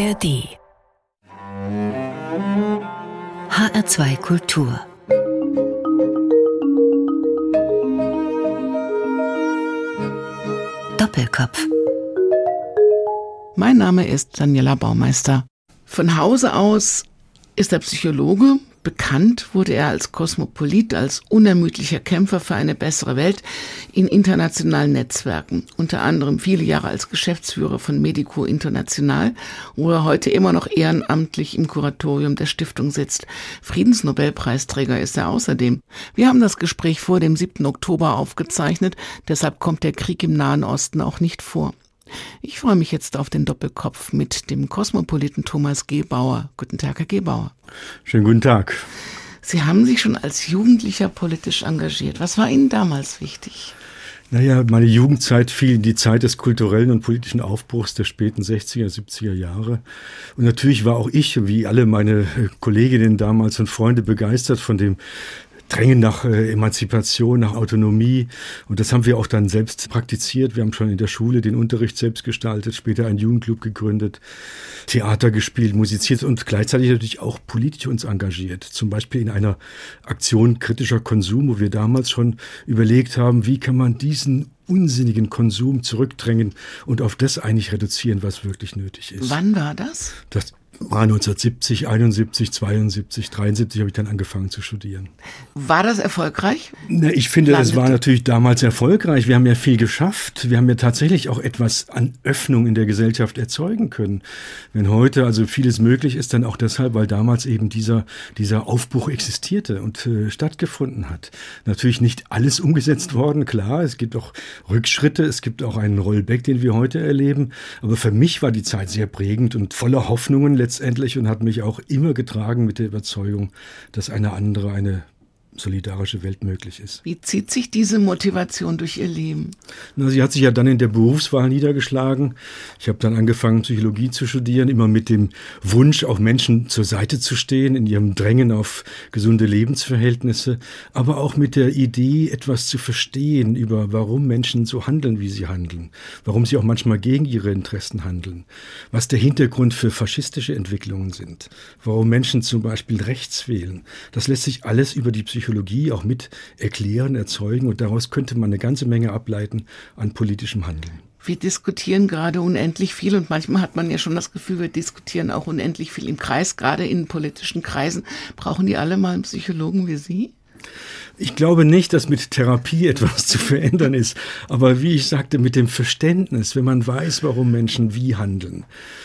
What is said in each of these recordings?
ARD HR2 Kultur Doppelkopf Mein Name ist Daniela Baumeister. Von Hause aus ist er Psychologe, Bekannt wurde er als Kosmopolit, als unermüdlicher Kämpfer für eine bessere Welt in internationalen Netzwerken, unter anderem viele Jahre als Geschäftsführer von Medico International, wo er heute immer noch ehrenamtlich im Kuratorium der Stiftung sitzt. Friedensnobelpreisträger ist er außerdem. Wir haben das Gespräch vor dem 7. Oktober aufgezeichnet, deshalb kommt der Krieg im Nahen Osten auch nicht vor. Ich freue mich jetzt auf den Doppelkopf mit dem Kosmopoliten Thomas Gebauer. Guten Tag, Herr Gebauer. Schönen guten Tag. Sie haben sich schon als Jugendlicher politisch engagiert. Was war Ihnen damals wichtig? Naja, meine Jugendzeit fiel in die Zeit des kulturellen und politischen Aufbruchs der späten 60er, 70er Jahre. Und natürlich war auch ich, wie alle meine Kolleginnen damals und Freunde, begeistert von dem Drängen nach äh, Emanzipation, nach Autonomie. Und das haben wir auch dann selbst praktiziert. Wir haben schon in der Schule den Unterricht selbst gestaltet, später einen Jugendclub gegründet, Theater gespielt, musiziert und gleichzeitig natürlich auch politisch uns engagiert. Zum Beispiel in einer Aktion kritischer Konsum, wo wir damals schon überlegt haben, wie kann man diesen unsinnigen Konsum zurückdrängen und auf das eigentlich reduzieren, was wirklich nötig ist. Wann war das? Das war 1970, 71, 72, 73 habe ich dann angefangen zu studieren. War das erfolgreich? Na, ich finde, es war natürlich damals erfolgreich. Wir haben ja viel geschafft. Wir haben ja tatsächlich auch etwas an Öffnung in der Gesellschaft erzeugen können. Wenn heute also vieles möglich ist, dann auch deshalb, weil damals eben dieser, dieser Aufbruch existierte und äh, stattgefunden hat. Natürlich nicht alles umgesetzt worden, klar. Es gibt auch Rückschritte, es gibt auch einen Rollback, den wir heute erleben. Aber für mich war die Zeit sehr prägend und voller Hoffnungen letztendlich und hat mich auch immer getragen mit der Überzeugung, dass eine andere, eine solidarische Welt möglich ist. Wie zieht sich diese Motivation durch Ihr Leben? Na, sie hat sich ja dann in der Berufswahl niedergeschlagen. Ich habe dann angefangen, Psychologie zu studieren, immer mit dem Wunsch, auch Menschen zur Seite zu stehen, in ihrem Drängen auf gesunde Lebensverhältnisse, aber auch mit der Idee, etwas zu verstehen über, warum Menschen so handeln, wie sie handeln, warum sie auch manchmal gegen ihre Interessen handeln, was der Hintergrund für faschistische Entwicklungen sind, warum Menschen zum Beispiel rechts wählen. Das lässt sich alles über die Psychologie Psychologie auch mit erklären, erzeugen und daraus könnte man eine ganze Menge ableiten an politischem Handeln. Wir diskutieren gerade unendlich viel und manchmal hat man ja schon das Gefühl, wir diskutieren auch unendlich viel im Kreis, gerade in politischen Kreisen. Brauchen die alle mal einen Psychologen wie Sie? Ich glaube nicht, dass mit Therapie etwas zu verändern ist. Aber wie ich sagte, mit dem Verständnis, wenn man weiß, warum Menschen wie handeln,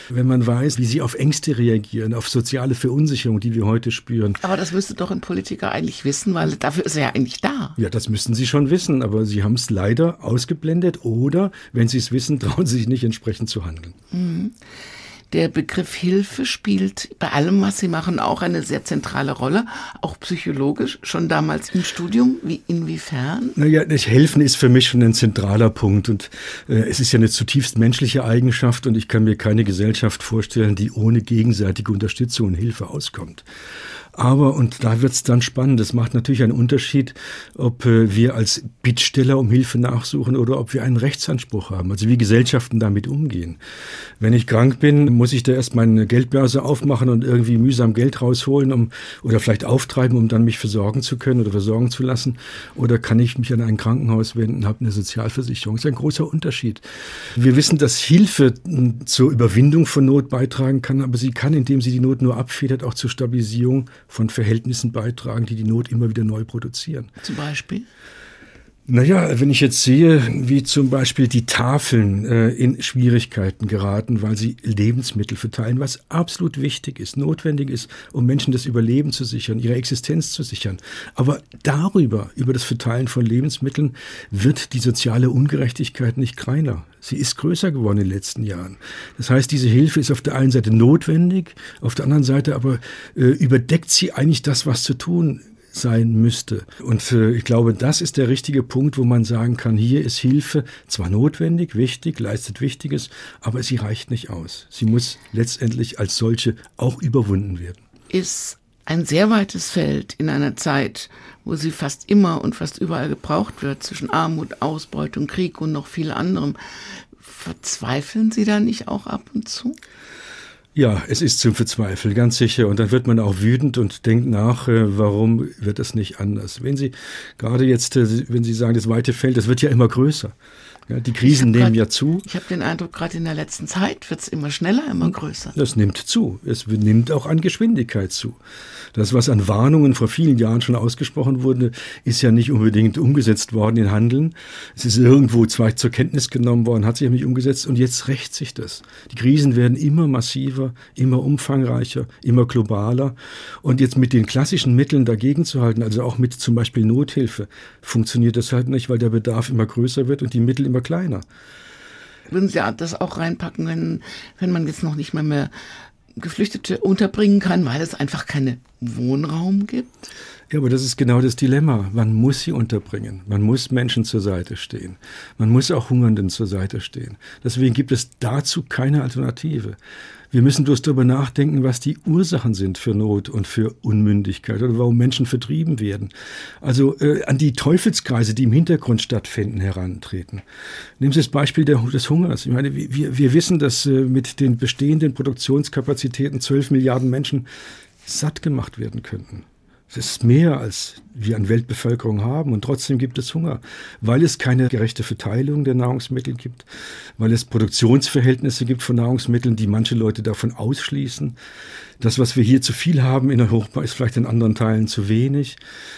wenn man weiß, wie sie auf Ängste reagieren, auf soziale Verunsicherung, die wir heute spüren. Aber das müsste doch ein Politiker eigentlich wissen, weil dafür ist er ja eigentlich da. Ja, das müssten sie schon wissen, aber sie haben es leider ausgeblendet oder, wenn sie es wissen, trauen sie sich nicht entsprechend zu handeln. Mhm. Der Begriff Hilfe spielt bei allem, was Sie machen, auch eine sehr zentrale Rolle, auch psychologisch, schon damals im Studium. Wie, inwiefern? Naja, Helfen ist für mich schon ein zentraler Punkt und äh, es ist ja eine zutiefst menschliche Eigenschaft und ich kann mir keine Gesellschaft vorstellen, die ohne gegenseitige Unterstützung und Hilfe auskommt. Aber, und da wird es dann spannend, es macht natürlich einen Unterschied, ob äh, wir als Bittsteller um Hilfe nachsuchen oder ob wir einen Rechtsanspruch haben, also wie Gesellschaften damit umgehen. Wenn ich krank bin, muss ich da erst meine Geldbörse aufmachen und irgendwie mühsam Geld rausholen um, oder vielleicht auftreiben, um dann mich versorgen zu können oder versorgen zu lassen. Oder kann ich mich an ein Krankenhaus wenden, habe eine Sozialversicherung. Das ist ein großer Unterschied. Wir wissen, dass Hilfe hm, zur Überwindung von Not beitragen kann, aber sie kann, indem sie die Not nur abfedert, auch zur Stabilisierung von Verhältnissen beitragen, die die Not immer wieder neu produzieren. Zum Beispiel? Naja, wenn ich jetzt sehe, wie zum Beispiel die Tafeln äh, in Schwierigkeiten geraten, weil sie Lebensmittel verteilen, was absolut wichtig ist, notwendig ist, um Menschen das Überleben zu sichern, ihre Existenz zu sichern. Aber darüber, über das Verteilen von Lebensmitteln, wird die soziale Ungerechtigkeit nicht kleiner. Sie ist größer geworden in den letzten Jahren. Das heißt, diese Hilfe ist auf der einen Seite notwendig, auf der anderen Seite aber äh, überdeckt sie eigentlich das, was zu tun sein müsste. Und ich glaube, das ist der richtige Punkt, wo man sagen kann, hier ist Hilfe zwar notwendig, wichtig, leistet Wichtiges, aber sie reicht nicht aus. Sie muss letztendlich als solche auch überwunden werden. Ist ein sehr weites Feld in einer Zeit, wo sie fast immer und fast überall gebraucht wird, zwischen Armut, Ausbeutung, Krieg und noch viel anderem. Verzweifeln Sie da nicht auch ab und zu? Ja, es ist zum Verzweifeln, ganz sicher. Und dann wird man auch wütend und denkt nach, äh, warum wird das nicht anders? Wenn Sie gerade jetzt, äh, wenn Sie sagen, das weite Feld, das wird ja immer größer. Ja, die Krisen nehmen grad, ja zu. Ich habe den Eindruck, gerade in der letzten Zeit wird es immer schneller, immer größer. Das nimmt zu. Es nimmt auch an Geschwindigkeit zu. Das, was an Warnungen vor vielen Jahren schon ausgesprochen wurde, ist ja nicht unbedingt umgesetzt worden in Handeln. Es ist irgendwo zwar zur Kenntnis genommen worden, hat sich aber nicht umgesetzt und jetzt rächt sich das. Die Krisen werden immer massiver, immer umfangreicher, immer globaler und jetzt mit den klassischen Mitteln dagegen zu halten, also auch mit zum Beispiel Nothilfe, funktioniert das halt nicht, weil der Bedarf immer größer wird und die Mittel immer kleiner. Würden Sie das auch reinpacken, wenn, wenn man jetzt noch nicht mehr mehr Geflüchtete unterbringen kann, weil es einfach keinen Wohnraum gibt? Ja, aber das ist genau das Dilemma. Man muss sie unterbringen. Man muss Menschen zur Seite stehen. Man muss auch Hungernden zur Seite stehen. Deswegen gibt es dazu keine Alternative. Wir müssen bloß darüber nachdenken, was die Ursachen sind für Not und für Unmündigkeit oder warum Menschen vertrieben werden. Also äh, an die Teufelskreise, die im Hintergrund stattfinden, herantreten. Nehmen Sie das Beispiel der, des Hungers. Ich meine, wir, wir wissen, dass äh, mit den bestehenden Produktionskapazitäten 12 Milliarden Menschen satt gemacht werden könnten. Das ist mehr, als wir an Weltbevölkerung haben. Und trotzdem gibt es Hunger, weil es keine gerechte Verteilung der Nahrungsmittel gibt, weil es Produktionsverhältnisse gibt von Nahrungsmitteln, die manche Leute davon ausschließen. Das, was wir hier zu viel haben in Europa, ist vielleicht in anderen Teilen zu wenig.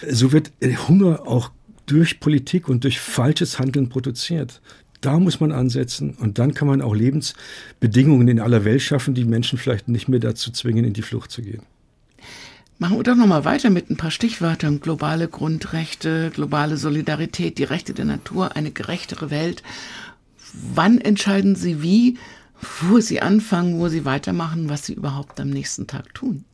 So wird Hunger auch durch Politik und durch falsches Handeln produziert. Da muss man ansetzen und dann kann man auch Lebensbedingungen in aller Welt schaffen, die Menschen vielleicht nicht mehr dazu zwingen, in die Flucht zu gehen. Machen wir doch nochmal weiter mit ein paar Stichwörtern. Globale Grundrechte, globale Solidarität, die Rechte der Natur, eine gerechtere Welt. Wann entscheiden Sie wie, wo Sie anfangen, wo Sie weitermachen, was Sie überhaupt am nächsten Tag tun?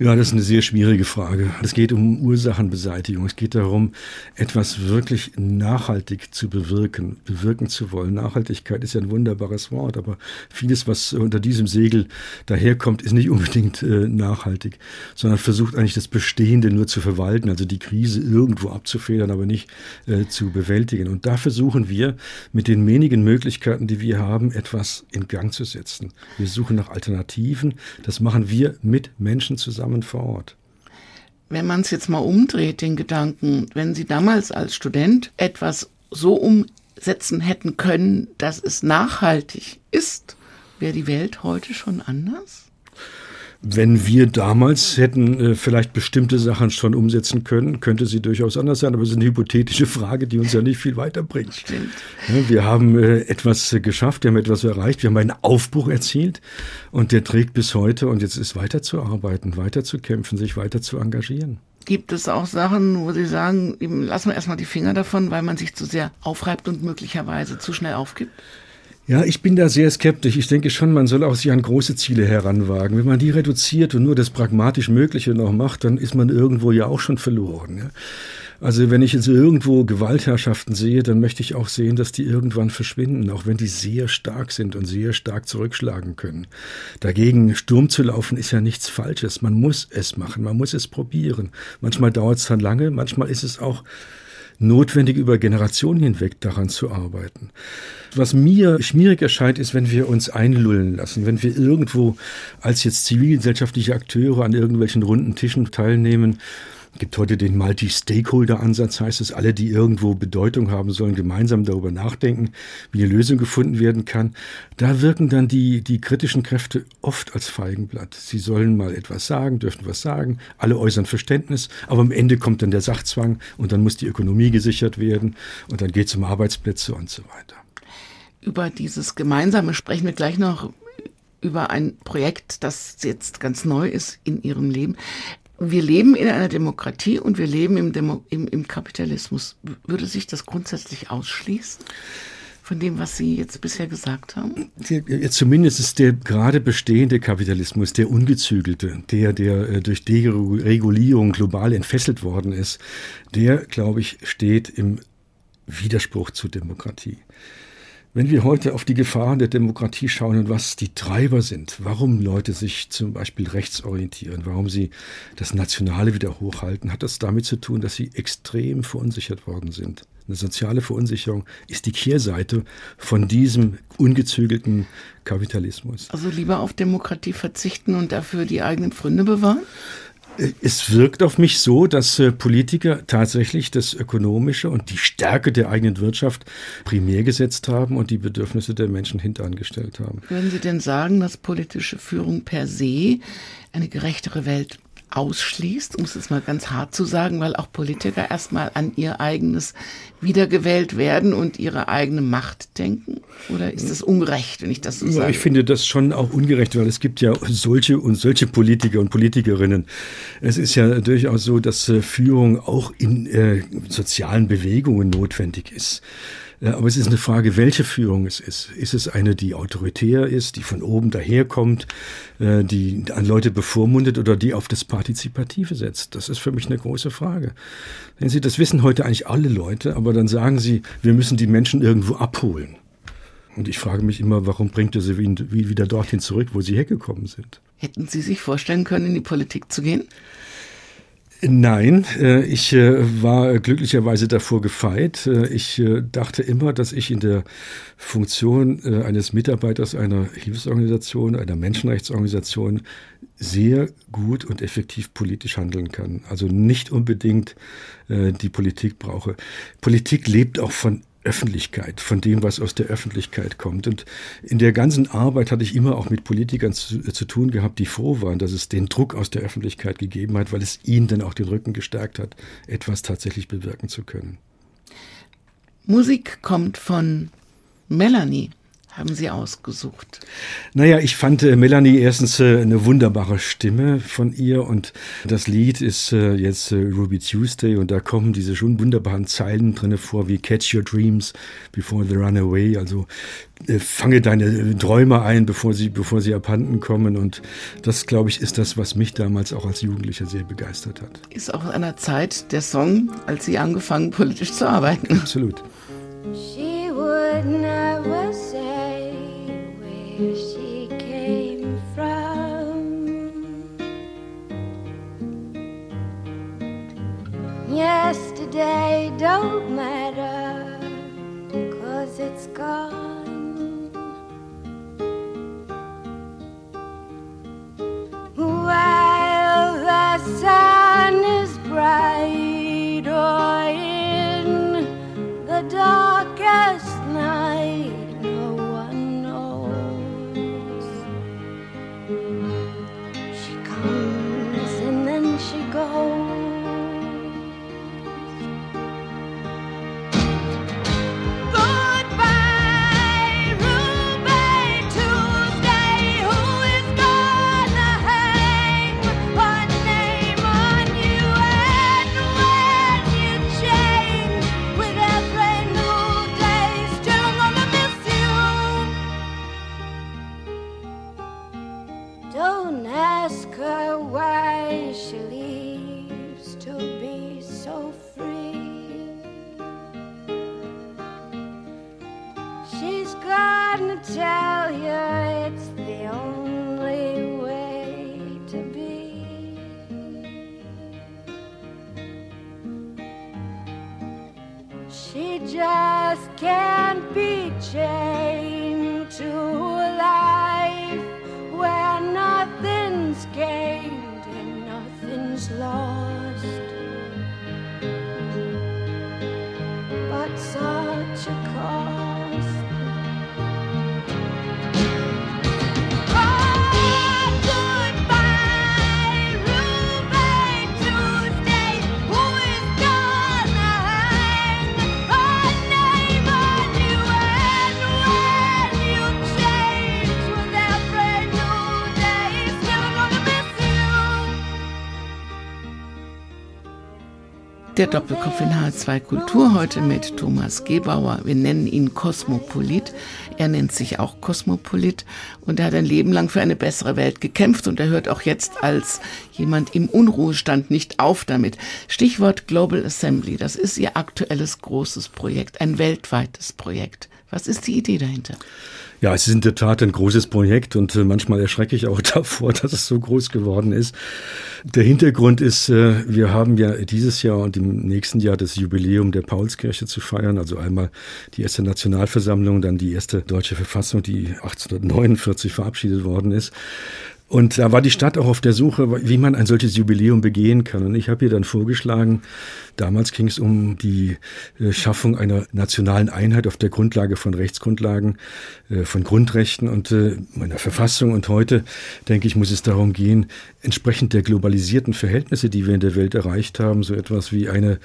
Ja, das ist eine sehr schwierige Frage. Es geht um Ursachenbeseitigung. Es geht darum, etwas wirklich nachhaltig zu bewirken, bewirken zu wollen. Nachhaltigkeit ist ja ein wunderbares Wort, aber vieles, was unter diesem Segel daherkommt, ist nicht unbedingt äh, nachhaltig, sondern versucht eigentlich das Bestehende nur zu verwalten, also die Krise irgendwo abzufedern, aber nicht äh, zu bewältigen. Und da versuchen wir mit den wenigen Möglichkeiten, die wir haben, etwas in Gang zu setzen. Wir suchen nach Alternativen. Das machen wir mit Menschen zusammen zusammen vor Ort. Wenn man es jetzt mal umdreht, den Gedanken, wenn Sie damals als Student etwas so umsetzen hätten können, dass es nachhaltig ist, wäre die Welt heute schon anders? Wenn wir damals hätten äh, vielleicht bestimmte Sachen schon umsetzen können, könnte sie durchaus anders sein. Aber es ist eine hypothetische Frage, die uns ja nicht viel weiterbringt. Stimmt. Ja, wir haben äh, etwas geschafft, wir haben etwas erreicht, wir haben einen Aufbruch erzielt und der trägt bis heute. Und jetzt ist weiterzuarbeiten, weiterzukämpfen, sich weiter zu engagieren. Gibt es auch Sachen, wo Sie sagen, lassen wir erstmal die Finger davon, weil man sich zu sehr aufreibt und möglicherweise zu schnell aufgibt? Ja, ich bin da sehr skeptisch. Ich denke schon, man soll auch sich an große Ziele heranwagen. Wenn man die reduziert und nur das pragmatisch Mögliche noch macht, dann ist man irgendwo ja auch schon verloren. Ja? Also wenn ich jetzt irgendwo Gewaltherrschaften sehe, dann möchte ich auch sehen, dass die irgendwann verschwinden, auch wenn die sehr stark sind und sehr stark zurückschlagen können. Dagegen Sturm zu laufen ist ja nichts Falsches. Man muss es machen, man muss es probieren. Manchmal dauert es dann lange, manchmal ist es auch notwendig, über Generationen hinweg daran zu arbeiten. Was mir schwierig erscheint, ist, wenn wir uns einlullen lassen, wenn wir irgendwo als jetzt zivilgesellschaftliche Akteure an irgendwelchen runden Tischen teilnehmen gibt heute den Multi-Stakeholder-Ansatz, heißt es, alle, die irgendwo Bedeutung haben sollen, gemeinsam darüber nachdenken, wie eine Lösung gefunden werden kann. Da wirken dann die, die kritischen Kräfte oft als Feigenblatt. Sie sollen mal etwas sagen, dürfen was sagen, alle äußern Verständnis, aber am Ende kommt dann der Sachzwang und dann muss die Ökonomie gesichert werden und dann geht es um Arbeitsplätze und so weiter. Über dieses Gemeinsame sprechen wir gleich noch über ein Projekt, das jetzt ganz neu ist in Ihrem Leben wir leben in einer Demokratie und wir leben im, Demo im, im Kapitalismus. Würde sich das grundsätzlich ausschließen? von dem, was Sie jetzt bisher gesagt haben? Zumindest ist der gerade bestehende Kapitalismus, der ungezügelte, der, der äh, durch Deregulierung global entfesselt worden ist, der, glaube ich, steht im Widerspruch zur Demokratie. Wenn wir heute auf die Gefahren der Demokratie schauen und was die Treiber sind, warum Leute sich zum Beispiel rechts orientieren, warum sie das Nationale wieder hochhalten, hat das damit zu tun, dass sie extrem verunsichert worden sind. Eine soziale Verunsicherung ist die Kehrseite von diesem ungezügelten Kapitalismus. Also lieber auf Demokratie verzichten und dafür die eigenen Pfründe bewahren? Es wirkt auf mich so, dass äh, Politiker tatsächlich das Ökonomische und die Stärke der eigenen Wirtschaft primär gesetzt haben und die Bedürfnisse der Menschen hinterangestellt haben. Würden Sie denn sagen, dass politische Führung per se eine gerechtere Welt ausschließt, um es jetzt mal ganz hart zu sagen, weil auch Politiker erstmal an ihr eigenes wiedergewählt werden und ihre eigene Macht denken? Oder ist das ungerecht, wenn ich das so sage? Ich finde das schon auch ungerecht, weil es gibt ja solche und solche Politiker und Politikerinnen. Es ist ja durchaus so, dass äh, Führung auch in äh, sozialen Bewegungen notwendig ist. Aber es ist eine Frage, welche Führung es ist. Ist es eine, die autoritär ist, die von oben daherkommt, äh, die an Leute bevormundet oder die auf das Partizipative setzt? Das ist für mich eine große Frage. Denn Sie, das wissen heute eigentlich alle Leute, aber dann sagen Sie, wir müssen die Menschen irgendwo abholen. Und ich frage mich immer, warum bringt er sie wieder dorthin zurück, wo sie hergekommen sind? Hätten Sie sich vorstellen können, in die Politik zu gehen? Nein, äh, ich äh, war glücklicherweise davor gefeit. Äh, ich dachte immer, dass ich in der Funktion eines Mitarbeiters einer Hilfsorganisation, einer Menschenrechtsorganisation sehr gut und effektiv politisch handeln kann. Also nicht unbedingt die Politik brauche. Politik lebt auch von Öffentlichkeit, von dem, was aus der Öffentlichkeit kommt. Und in der ganzen Arbeit hatte ich immer auch mit Politikern zu, zu, tun gehabt, die froh waren, dass es den Druck aus der Öffentlichkeit gegeben hat, weil es ihnen dann auch den Rücken gestärkt hat, etwas tatsächlich bewirken zu können. Musik kommt von Melanie haben Sie ausgesucht? Naja, ich fand äh, Melanie erstens äh, eine wunderbare Stimme von ihr und das Lied ist äh, jetzt Ruby Tuesday und da kommen diese schon wunderbaren Zeilen drinne vor wie Catch Your Dreams before they run away, also fange deine Träume ein, bevor sie, bevor sie abhanden kommen und das, glaube ich, ist das, was mich damals auch als Jugendlicher sehr begeistert hat. Ist auch einer Zeit der Song, als Sie angefangen politisch zu arbeiten. Absolut. She would never where she came from. Yesterday don't matter, cause it's gone. While the sun is bright or in the darkest tell you it's the only way to be. She just can't be changed. Der Doppelkopf in H2 Kultur heute mit Thomas Gebauer. Wir nennen ihn Kosmopolit. Er nennt sich auch Kosmopolit und er hat ein Leben lang für eine bessere Welt gekämpft und er hört auch jetzt als jemand im Unruhestand nicht auf damit. Stichwort Global Assembly. Das ist ihr aktuelles großes Projekt, ein weltweites Projekt. Was ist die Idee dahinter? Ja, es ist in der Tat ein großes Projekt und äh, manchmal erschrecke ich auch davor, dass es so groß geworden ist. Der Hintergrund ist, äh, wir haben ja dieses Jahr und im nächsten Jahr das Jubiläum der Paulskirche zu feiern. Also einmal die erste Nationalversammlung, dann die erste deutsche Verfassung, die 1849 verabschiedet worden ist. Und da war die Stadt auch auf der Suche, wie man ein solches Jubiläum begehen kann. Und ich habe ihr dann vorgeschlagen, damals ging es um die äh, Schaffung einer nationalen Einheit auf der Grundlage von Rechtsgrundlagen, äh, von Grundrechten und äh, meiner Verfassung. Und heute, denke ich, muss es darum gehen, entsprechend der globalisierten Verhältnisse, die wir in der Welt erreicht haben, so etwas wie eine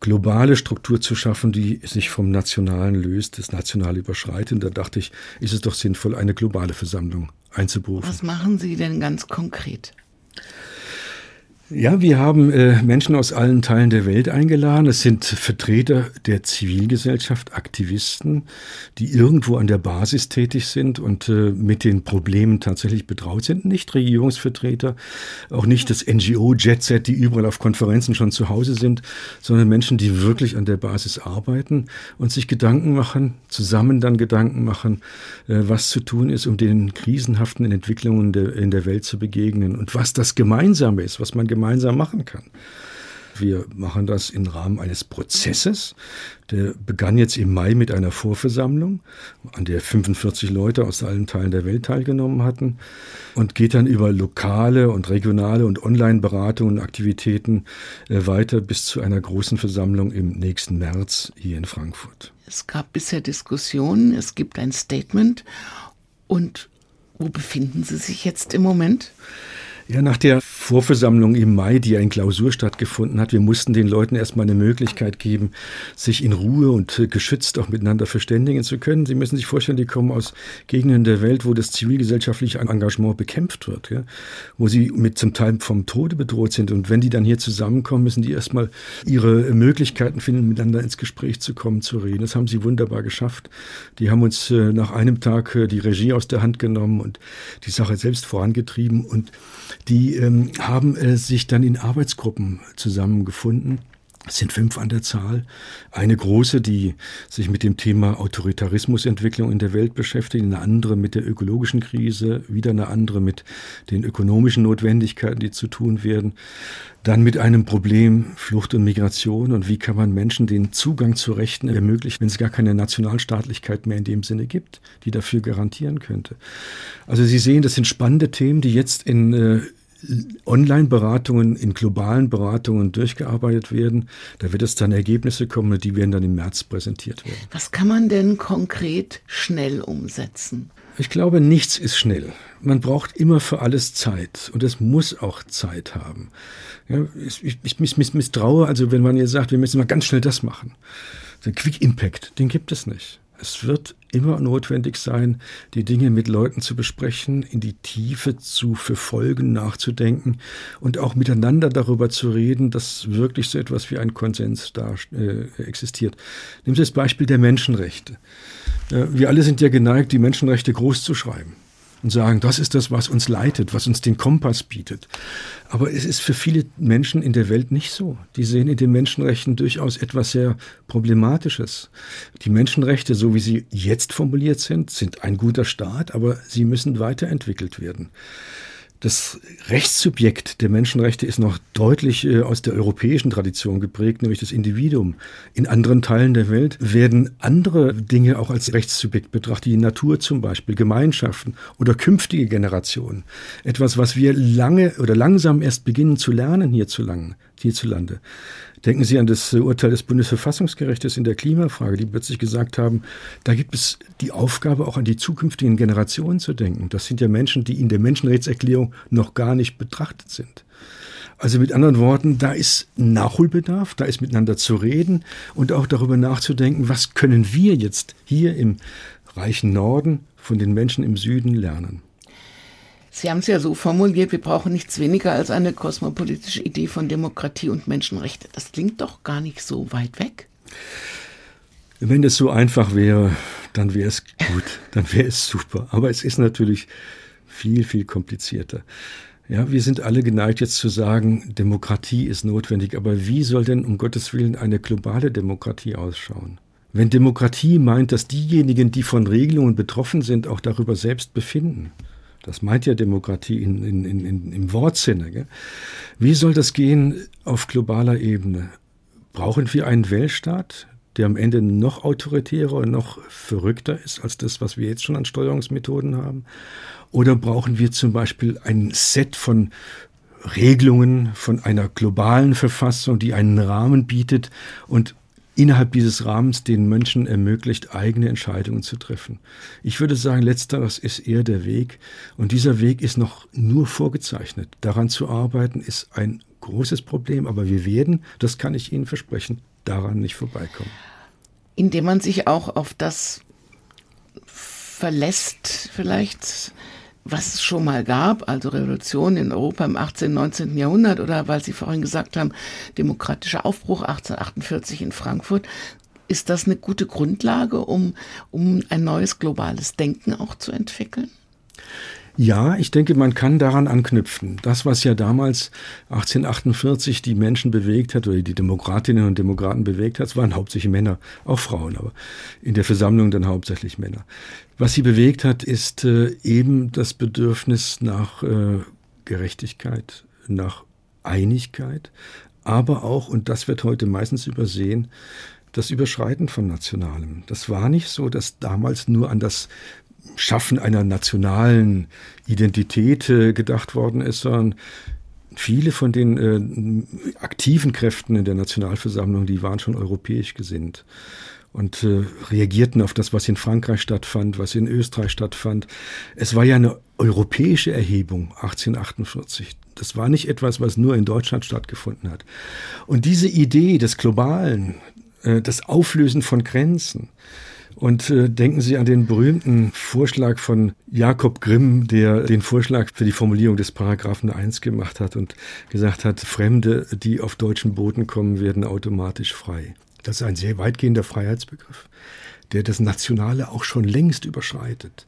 globale Struktur zu schaffen, die sich vom Nationalen löst, das Nationale überschreitet. Und da dachte ich, ist es doch sinnvoll, eine globale Versammlung einzuberufen. Was machen Sie denn ganz konkret? Ja, wir haben äh, Menschen aus allen Teilen der Welt eingeladen. Es sind Vertreter der Zivilgesellschaft, Aktivisten, die irgendwo an der Basis tätig sind und äh, mit den Problemen tatsächlich betraut sind. Nicht Regierungsvertreter, auch nicht das NGO-Jetset, die überall auf Konferenzen schon zu Hause sind, sondern Menschen, die wirklich an der Basis arbeiten und sich Gedanken machen, zusammen dann Gedanken machen, äh, was zu tun ist, um den krisenhaften Entwicklungen der, in der Welt zu begegnen und was das Gemeinsame ist, was man gemeinsam gemeinsam machen kann. Wir machen das im Rahmen eines Prozesses. Der begann jetzt im Mai mit einer Vorversammlung, an der 45 Leute aus allen Teilen der Welt teilgenommen hatten und geht dann über lokale und regionale und Online-Beratungen und Aktivitäten äh, weiter bis zu einer großen Versammlung im nächsten März hier in Frankfurt. Es gab bisher Diskussionen, es gibt ein Statement und wo befinden Sie sich jetzt im Moment? Ja, nach der Vorversammlung im Mai, die ja in Klausur stattgefunden hat, wir mussten den Leuten erstmal eine Möglichkeit geben, sich in Ruhe und äh, geschützt auch miteinander verständigen zu können. Sie müssen sich vorstellen, die kommen aus Gegenden der Welt, wo das zivilgesellschaftliche Engagement bekämpft wird, ja? wo sie mit zum Teil vom Tode bedroht sind. Und wenn die dann hier zusammenkommen, müssen die erstmal ihre Möglichkeiten finden, miteinander ins Gespräch zu kommen, zu reden. Das haben sie wunderbar geschafft. Die haben uns äh, nach einem Tag äh, die Regie aus der Hand genommen und die Sache selbst vorangetrieben und die ähm, haben äh, sich dann in Arbeitsgruppen zusammengefunden. Es sind fünf an der Zahl. Eine große, die sich mit dem Thema Autoritarismusentwicklung in der Welt beschäftigt, eine andere mit der ökologischen Krise, wieder eine andere mit den ökonomischen Notwendigkeiten, die zu tun werden. Dann mit einem Problem Flucht und Migration und wie kann man Menschen den Zugang zu Rechten ermöglichen, wenn es gar keine Nationalstaatlichkeit mehr in dem Sinne gibt, die dafür garantieren könnte. Also Sie sehen, das sind spannende Themen, die jetzt in äh, Online-Beratungen, in globalen Beratungen durchgearbeitet werden. Da wird es dann Ergebnisse kommen die werden dann im März präsentiert werden. Was kann man denn konkret schnell umsetzen? Ich glaube, nichts ist schnell. Man braucht immer für alles Zeit und es muss auch Zeit haben. Ja, ich, ich, ich misstraue, also wenn man jetzt sagt, wir müssen mal ganz schnell das machen. Der Quick Impact, den gibt es nicht. Es wird immer notwendig sein, die Dinge mit Leuten zu besprechen, in die Tiefe zu verfolgen, nachzudenken und auch miteinander darüber zu reden, dass wirklich so etwas wie ein Konsens da äh, existiert. Nehmen Sie das Beispiel der Menschenrechte. Äh, wir alle sind ja geneigt, die Menschenrechte groß zu schreiben und sagen, das ist das, was uns leitet, was uns den Kompass bietet. Aber es ist für viele Menschen in der Welt nicht so. Die sehen in den Menschenrechten durchaus etwas sehr Problematisches. Die Menschenrechte, so wie sie jetzt formuliert sind, sind ein guter Start, aber sie müssen weiterentwickelt werden. Das Rechtssubjekt der Menschenrechte ist noch deutlich äh, aus der europäischen Tradition geprägt, nämlich das Individuum. In anderen Teilen der Welt werden andere Dinge auch als Rechtssubjekt betrachtet, die Natur zum Beispiel, Gemeinschaften oder künftige Generationen. Etwas, was wir lange oder langsam erst beginnen zu lernen hierzulande. Hierzulande. Denken Sie an das Urteil des Bundesverfassungsgerichtes in der Klimafrage, die plötzlich gesagt haben, da gibt es die Aufgabe, auch an die zukünftigen Generationen zu denken. Das sind ja Menschen, die in der Menschenrechtserklärung noch gar nicht betrachtet sind. Also mit anderen Worten, da ist Nachholbedarf, da ist miteinander zu reden und auch darüber nachzudenken, was können wir jetzt hier im reichen Norden von den Menschen im Süden lernen. Sie haben es ja so formuliert, wir brauchen nichts weniger als eine kosmopolitische Idee von Demokratie und Menschenrechte. Das klingt doch gar nicht so weit weg. Wenn es so einfach wäre, dann wäre es gut, dann wäre es super. Aber es ist natürlich viel, viel komplizierter. Ja, wir sind alle geneigt jetzt zu sagen, Demokratie ist notwendig. Aber wie soll denn um Gottes Willen eine globale Demokratie ausschauen? Wenn Demokratie meint, dass diejenigen, die von Regelungen betroffen sind, auch darüber selbst befinden, das meint ja Demokratie in, in, in, im Wortsinne. Gell? Wie soll das gehen auf globaler Ebene? Brauchen wir einen Weltstaat, der am Ende noch autoritärer und noch verrückter ist als das, was wir jetzt schon an Steuerungsmethoden haben? Oder brauchen wir zum Beispiel ein Set von Regelungen von einer globalen Verfassung, die einen Rahmen bietet und innerhalb dieses Rahmens den Menschen ermöglicht, eigene Entscheidungen zu treffen. Ich würde sagen, letzteres ist eher der Weg. Und dieser Weg ist noch nur vorgezeichnet. Daran zu arbeiten ist ein großes Problem, aber wir werden, das kann ich Ihnen versprechen, daran nicht vorbeikommen. Indem man sich auch auf das verlässt, vielleicht was es schon mal gab, also Revolution in Europa im 18., 19. Jahrhundert oder weil Sie vorhin gesagt haben, demokratischer Aufbruch 1848 in Frankfurt, ist das eine gute Grundlage, um, um ein neues globales Denken auch zu entwickeln? Ja, ich denke, man kann daran anknüpfen. Das, was ja damals 1848 die Menschen bewegt hat oder die Demokratinnen und Demokraten bewegt hat, waren hauptsächlich Männer, auch Frauen, aber in der Versammlung dann hauptsächlich Männer. Was sie bewegt hat, ist äh, eben das Bedürfnis nach äh, Gerechtigkeit, nach Einigkeit, aber auch, und das wird heute meistens übersehen, das Überschreiten von Nationalem. Das war nicht so, dass damals nur an das Schaffen einer nationalen Identität äh, gedacht worden ist, sondern viele von den äh, aktiven Kräften in der Nationalversammlung, die waren schon europäisch gesinnt und äh, reagierten auf das, was in Frankreich stattfand, was in Österreich stattfand. Es war ja eine europäische Erhebung 1848. Das war nicht etwas, was nur in Deutschland stattgefunden hat. Und diese Idee des Globalen, äh, das Auflösen von Grenzen, und äh, denken Sie an den berühmten Vorschlag von Jakob Grimm, der den Vorschlag für die Formulierung des Paragraphen 1 gemacht hat und gesagt hat, Fremde, die auf deutschen Boden kommen, werden automatisch frei. Das ist ein sehr weitgehender Freiheitsbegriff, der das Nationale auch schon längst überschreitet.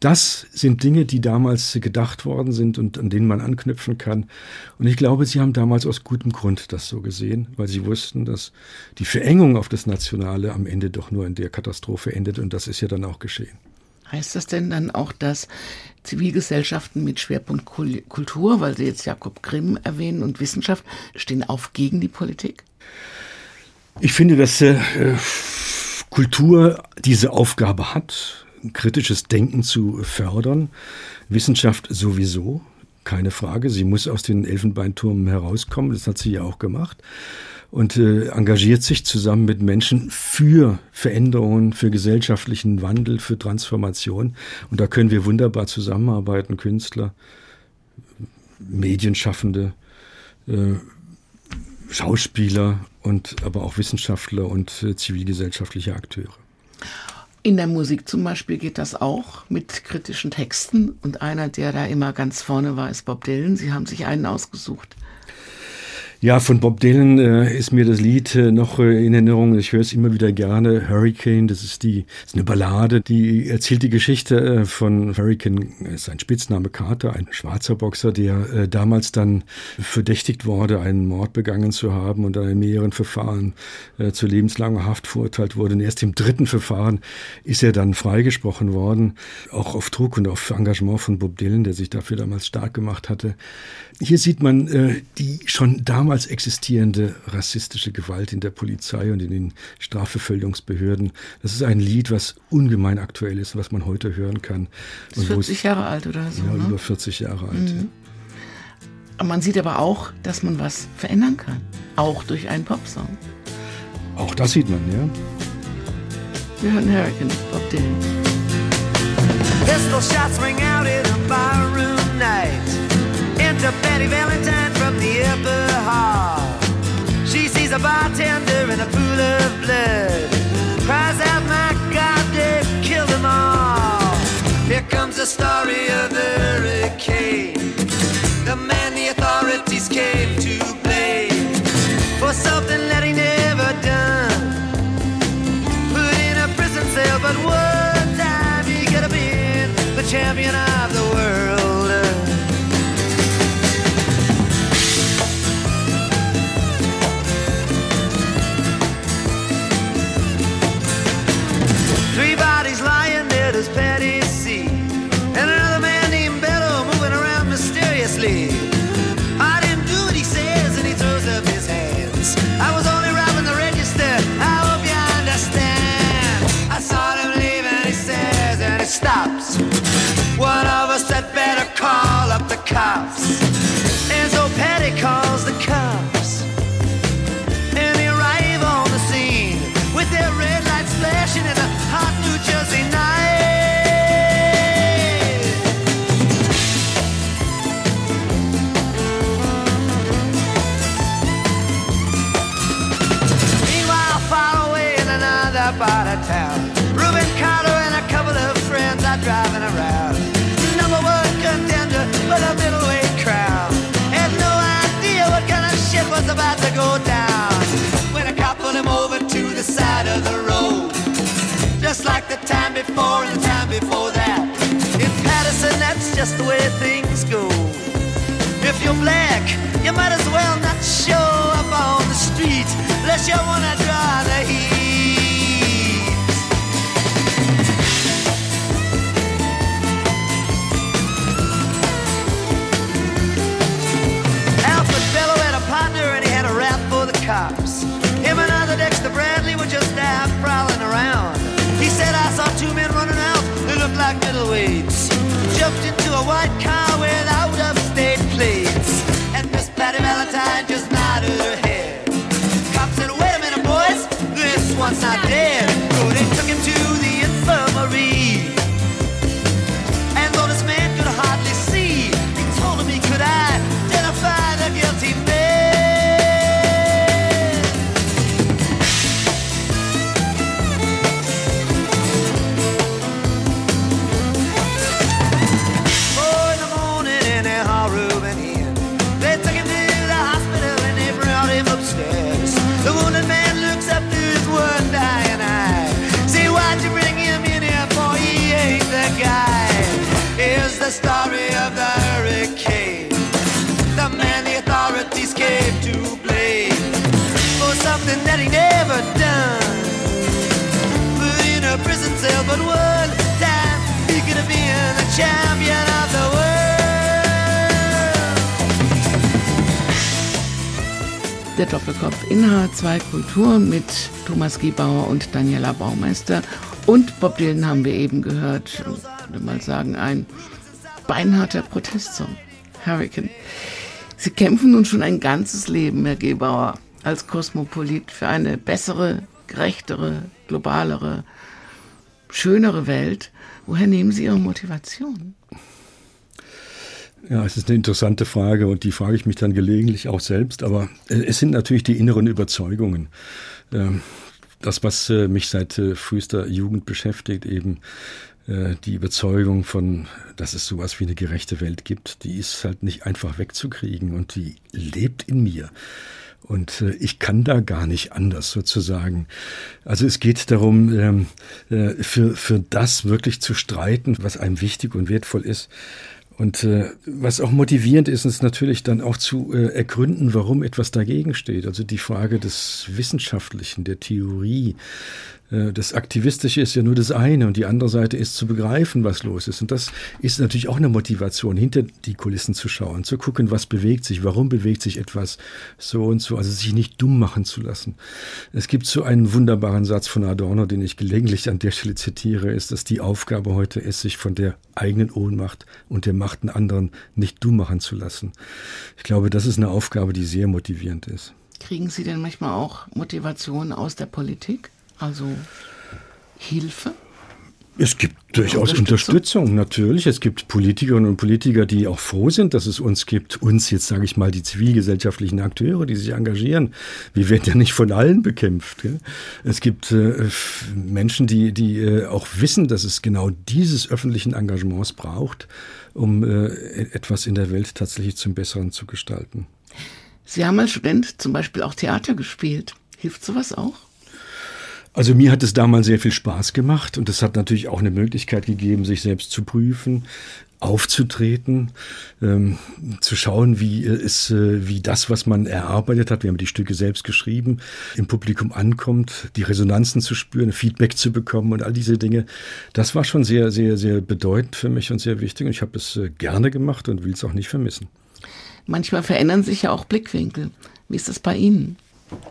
Das sind Dinge, die damals gedacht worden sind und an denen man anknüpfen kann. Und ich glaube, sie haben damals aus gutem Grund das so gesehen, weil sie wussten, dass die Verengung auf das Nationale am Ende doch nur in der Katastrophe endet. Und das ist ja dann auch geschehen. Heißt das denn dann auch, dass Zivilgesellschaften mit Schwerpunkt Kultur, weil Sie jetzt Jakob Grimm erwähnen, und Wissenschaft, stehen auf gegen die Politik? Ich finde, dass äh, Kultur diese Aufgabe hat, kritisches Denken zu fördern. Wissenschaft sowieso, keine Frage. Sie muss aus den Elfenbeinturmen herauskommen. Das hat sie ja auch gemacht. Und äh, engagiert sich zusammen mit Menschen für Veränderungen, für gesellschaftlichen Wandel, für Transformation. Und da können wir wunderbar zusammenarbeiten, Künstler, Medienschaffende, äh, Schauspieler und aber auch Wissenschaftler und äh, zivilgesellschaftliche Akteure. In der Musik zum Beispiel geht das auch mit kritischen Texten. Und einer, der da immer ganz vorne war, ist Bob Dylan. Sie haben sich einen ausgesucht. Ja, von Bob Dylan äh, ist mir das Lied äh, noch äh, in Erinnerung. Ich höre es immer wieder gerne. Hurricane, das ist die, ist eine Ballade, die erzählt die Geschichte äh, von Hurricane, ist ein Spitzname Carter, ein schwarzer Boxer, der äh, damals dann verdächtigt wurde, einen Mord begangen zu haben und in mehreren Verfahren äh, zu lebenslanger Haft verurteilt wurde. Und erst im dritten Verfahren ist er dann freigesprochen worden, auch auf Druck und auf Engagement von Bob Dylan, der sich dafür damals stark gemacht hatte. Hier sieht man äh, die schon damals existierende rassistische Gewalt in der Polizei und in den Strafverfolgungsbehörden. Das ist ein Lied, was ungemein aktuell ist, was man heute hören kann. Ist 40 Jahre alt oder so. Ja, ne? über 40 Jahre alt. Mhm. Ja. Man sieht aber auch, dass man was verändern kann. Auch durch einen Popsong. Auch das sieht man, ja. Wir hören Hurricane, Bob Dylan. Pistol shots ring out in a night. To Betty Valentine from the upper hall. She sees a bartender in a pool of blood. Cries out, my God, they've killed them all. Here comes the story of the hurricane. The man the authorities came to blame for something that he never done. Put in a prison cell, but one time he could have been the champion of the world. Just like the time before and the time before that. In Patterson, that's just the way things go. If you're black, you might as well not show up on the street unless you wanna draw the heat. Like middleweights. Jumped into a white car without upstate plates. And Miss Patty Valentine just nodded her head. Cop said, wait a minute, boys. This one's not champion of the world. Der Doppelkopf in H2 Kultur mit Thomas Giebauer und Daniela Baumeister. Und Bob Dylan haben wir eben gehört. Ich würde mal sagen, ein beinharter Protestsong. Hurricane. Sie kämpfen nun schon ein ganzes Leben, Herr Gebauer, als Kosmopolit für eine bessere, gerechtere, globalere, schönere Welt. Woher nehmen Sie Ihre Motivation? Ja, es ist eine interessante Frage und die frage ich mich dann gelegentlich auch selbst. Aber äh, es sind natürlich die inneren Überzeugungen. Ähm, Das, was äh, mich seit äh, frühester Jugend beschäftigt, eben die Überzeugung von, dass es sowas wie eine gerechte Welt gibt, die ist halt nicht einfach wegzukriegen und die lebt in mir. Und äh, ich kann da gar nicht anders sozusagen. Also es geht darum, ähm, äh, für, für das wirklich zu streiten, was einem wichtig und wertvoll ist. Und äh, was auch motivierend ist, ist natürlich dann auch zu äh, ergründen, warum etwas dagegen steht. Also die Frage des Wissenschaftlichen, der Theorie, das Aktivistische ist ja nur das eine und die andere Seite ist zu begreifen, was los ist. Und das ist natürlich auch eine Motivation, hinter die Kulissen zu schauen, zu gucken, was bewegt sich, warum bewegt sich etwas so und so, also sich nicht dumm machen zu lassen. Es gibt so einen wunderbaren Satz von Adorno, den ich gelegentlich an der Stelle zitiere, ist, dass die Aufgabe heute ist, sich von der eigenen Ohnmacht und der Macht anderen nicht dumm machen zu lassen. Ich glaube, das ist eine Aufgabe, die sehr motivierend ist. Kriegen Sie denn manchmal auch Motivation aus der Politik? Also Hilfe? Es gibt durchaus Unterstützung. natürlich. Es gibt Politikerinnen und Politiker, die auch froh sind, dass es uns gibt. Uns jetzt sage ich mal die zivilgesellschaftlichen Akteure, die sich engagieren. Wir werden ja nicht von allen bekämpft. Gell? Es gibt äh, Menschen, die, die äh, auch wissen, dass es genau dieses öffentlichen Engagements braucht, um äh, etwas in der Welt tatsächlich zum Besseren zu gestalten. Sie haben als Student zum Beispiel auch Theater gespielt. Hilft sowas auch? Also mir hat es damals sehr viel Spaß gemacht und es hat natürlich auch eine Möglichkeit gegeben, sich selbst zu prüfen, aufzutreten, ähm, zu schauen, wie es, äh, wie das, was man erarbeitet hat, wir haben die Stücke selbst geschrieben, im Publikum ankommt, die Resonanzen zu spüren, Feedback zu bekommen und all diese Dinge. Das war schon sehr, sehr, sehr bedeutend für mich und sehr wichtig und ich habe es äh, gerne gemacht und will es auch nicht vermissen. Manchmal verändern sich ja auch Blickwinkel. Wie ist das bei Ihnen?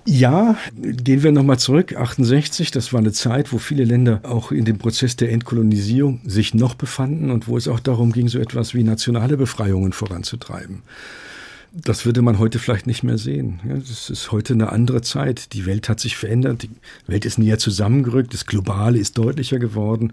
Ja, gehen wir nochmal zurück. 68, das war eine Zeit, wo viele Länder auch in dem Prozess der Entkolonisierung sich noch befanden und wo es auch darum ging, so etwas wie nationale Befreiungen voranzutreiben. Das würde man heute vielleicht nicht mehr sehen. Das ist heute eine andere Zeit. Die Welt hat sich verändert. Die Welt ist näher zusammengerückt. Das Globale ist deutlicher geworden.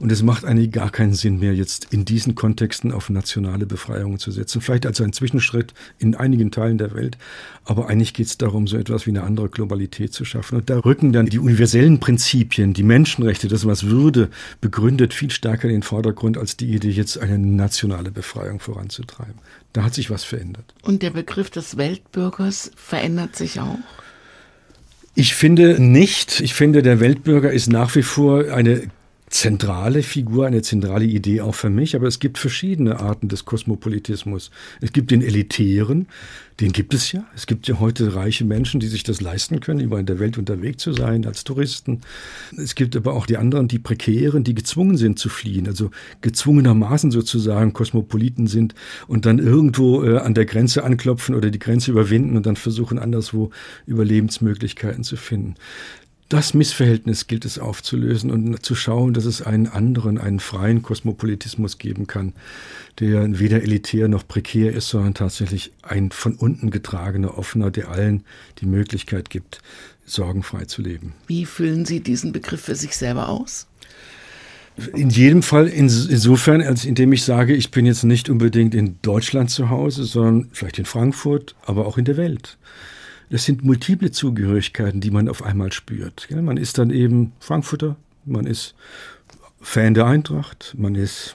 Und es macht eigentlich gar keinen Sinn mehr, jetzt in diesen Kontexten auf nationale Befreiungen zu setzen. Vielleicht als ein Zwischenschritt in einigen Teilen der Welt. Aber eigentlich geht es darum, so etwas wie eine andere Globalität zu schaffen. Und da rücken dann die universellen Prinzipien, die Menschenrechte, das, was Würde begründet, viel stärker in den Vordergrund als die Idee, jetzt eine nationale Befreiung voranzutreiben. Da hat sich was verändert. Und der Begriff des Weltbürgers verändert sich auch? Ich finde nicht. Ich finde, der Weltbürger ist nach wie vor eine zentrale Figur, eine zentrale Idee auch für mich, aber es gibt verschiedene Arten des Kosmopolitismus. Es gibt den elitären, den gibt es ja. Es gibt ja heute reiche Menschen, die sich das leisten können, über in der Welt unterwegs zu sein als Touristen. Es gibt aber auch die anderen, die prekären, die gezwungen sind zu fliehen, also gezwungenermaßen sozusagen Kosmopoliten sind und dann irgendwo äh, an der Grenze anklopfen oder die Grenze überwinden und dann versuchen, anderswo Überlebensmöglichkeiten zu finden. Das Missverhältnis gilt es aufzulösen und zu schauen, dass es einen anderen, einen freien Kosmopolitismus geben kann, der weder elitär noch prekär ist, sondern tatsächlich ein von unten getragener, offener, der allen die Möglichkeit gibt, sorgenfrei zu leben. Wie füllen Sie diesen Begriff für sich selber aus? In jedem Fall insofern, als indem ich sage, ich bin jetzt nicht unbedingt in Deutschland zu Hause, sondern vielleicht in Frankfurt, aber auch in der Welt. Das sind multiple Zugehörigkeiten, die man auf einmal spürt. Man ist dann eben Frankfurter, man ist Fan der Eintracht, man ist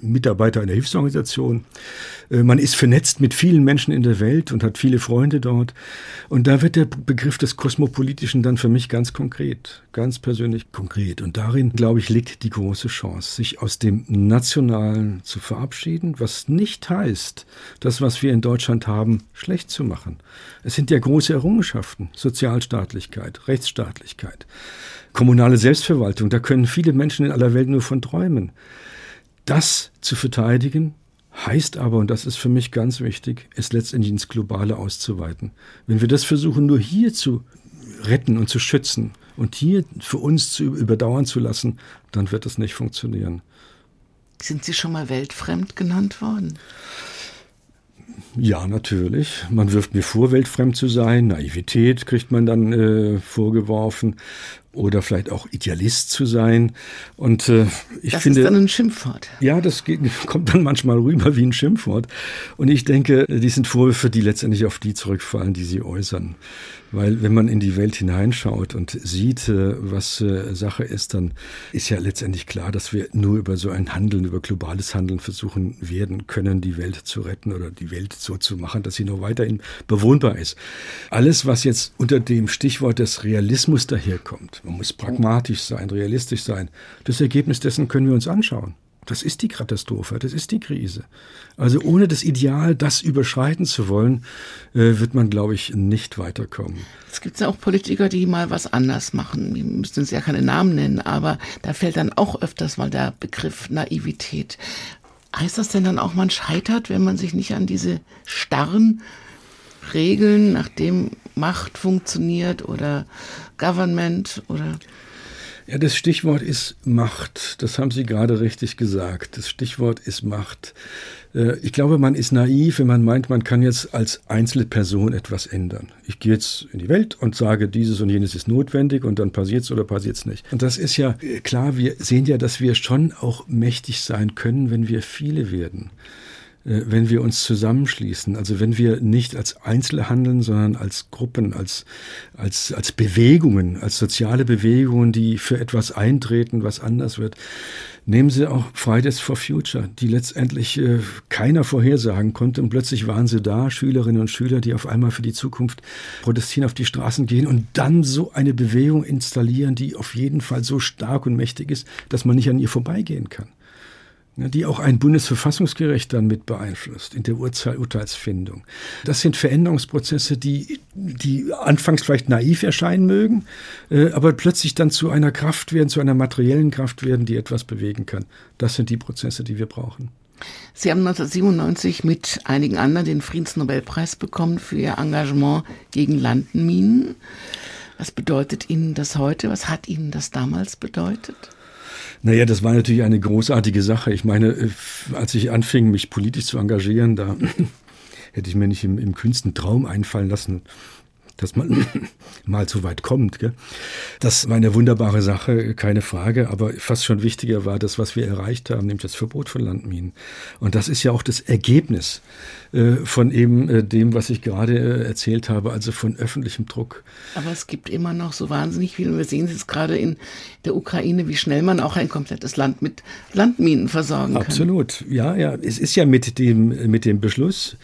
Mitarbeiter einer Hilfsorganisation. Äh, man ist vernetzt mit vielen Menschen in der Welt und hat viele Freunde dort. Und da wird der Begriff des Kosmopolitischen dann für mich ganz konkret, ganz persönlich konkret. Und darin, glaube ich, liegt die große Chance, sich aus dem Nationalen zu verabschieden, was nicht heißt, das, was wir in Deutschland haben, schlecht zu machen. Es sind ja große Errungenschaften, Sozialstaatlichkeit, Rechtsstaatlichkeit, kommunale Selbstverwaltung. Da können viele Menschen in aller Welt nur von träumen. Das zu verteidigen heißt aber, und das ist für mich ganz wichtig, es letztendlich ins Globale auszuweiten. Wenn wir das versuchen, nur hier zu retten und zu schützen und hier für uns zu überdauern zu lassen, dann wird das nicht funktionieren. Sind Sie schon mal weltfremd genannt worden? Ja, natürlich. Man wirft mir vor, weltfremd zu sein. Naivität kriegt man dann äh, vorgeworfen oder vielleicht auch Idealist zu sein. Und äh, ich das finde, ist dann ein Schimpfwort. Ja, das geht, kommt dann manchmal rüber wie ein Schimpfwort. Und ich denke, die sind Vorwürfe, die letztendlich auf die zurückfallen, die sie äußern. Weil wenn man in die Welt hineinschaut und sieht, äh, was äh, Sache ist, dann ist ja letztendlich klar, dass wir nur über so ein Handeln, über globales Handeln versuchen werden können, die Welt zu retten oder die Welt so zu machen, dass sie noch weiterhin bewohnbar ist. Alles, was jetzt unter dem Stichwort des Realismus daherkommt, man muss pragmatisch sein, realistisch sein, das Ergebnis dessen können wir uns anschauen. Das ist die Katastrophe, das ist die Krise. Also ohne das Ideal, das überschreiten zu wollen, äh, wird man, glaube ich, nicht weiterkommen. Es gibt ja auch Politiker, die mal was anders machen. Wir müssen uns ja keine Namen nennen, aber da fällt dann auch öfters mal der Begriff Naivität. Heißt das denn dann auch, man scheitert, wenn man sich nicht an diese starren Regeln, nachdem Macht funktioniert oder Government oder ja, das Stichwort ist Macht. Das haben Sie gerade richtig gesagt. Das Stichwort ist Macht. Äh, ich glaube, man ist naiv, wenn man meint, man kann jetzt als einzelne Person etwas ändern. Ich gehe jetzt in die Welt und sage, dieses und jenes ist notwendig und dann passiert es oder passiert es nicht. Und das ist ja äh, klar, wir sehen ja, dass wir schon auch mächtig sein können, wenn wir viele werden. Äh, wenn wir uns zusammenschließen, also wenn wir nicht als Einzelne handeln, sondern als Gruppen, als, als, als Bewegungen, als soziale Bewegungen, die für etwas eintreten, was anders wird. Nehmen Sie auch Fridays for Future, die letztendlich äh, keiner vorhersagen konnte und plötzlich waren sie da, Schülerinnen und Schüler, die auf einmal für die Zukunft protestieren, auf die Straßen gehen und dann so eine Bewegung installieren, die auf jeden Fall so stark und mächtig ist, dass man nicht an ihr vorbeigehen kann die auch ein Bundesverfassungsgericht dann mit beeinflusst in der Urteil Urteilsfindung. Das sind Veränderungsprozesse, die, die anfangs vielleicht naiv erscheinen mögen, äh, aber plötzlich dann zu einer Kraft werden, zu einer materiellen Kraft werden, die etwas bewegen kann. Das sind die Prozesse, die wir brauchen. Sie haben 1997 mit einigen anderen den Friedensnobelpreis bekommen für Ihr Engagement gegen Landminen. Was bedeutet Ihnen das heute? Was hat Ihnen das damals bedeutet? Naja, das war natürlich eine großartige Sache. Ich meine, äh, als ich anfing, mich politisch zu engagieren, da hätte ich mir nicht im, im kühnsten Traum einfallen lassen, dass man mal so weit kommt. Gell? Das war eine wunderbare Sache, keine Frage, aber fast schon wichtiger war das, was wir erreicht haben, nämlich das Verbot von Landminen. Und das ist ja auch das Ergebnis äh, von eben äh, dem, was ich gerade äh, erzählt habe, also von öffentlichem Druck. Aber es gibt immer noch so wahnsinnig viel. Wir sehen es jetzt gerade in der Ukraine, wie schnell man auch ein komplettes Land mit Landminen versorgen kann. Absolut, ja, ja. Es ist ja mit dem, mit dem Beschluss,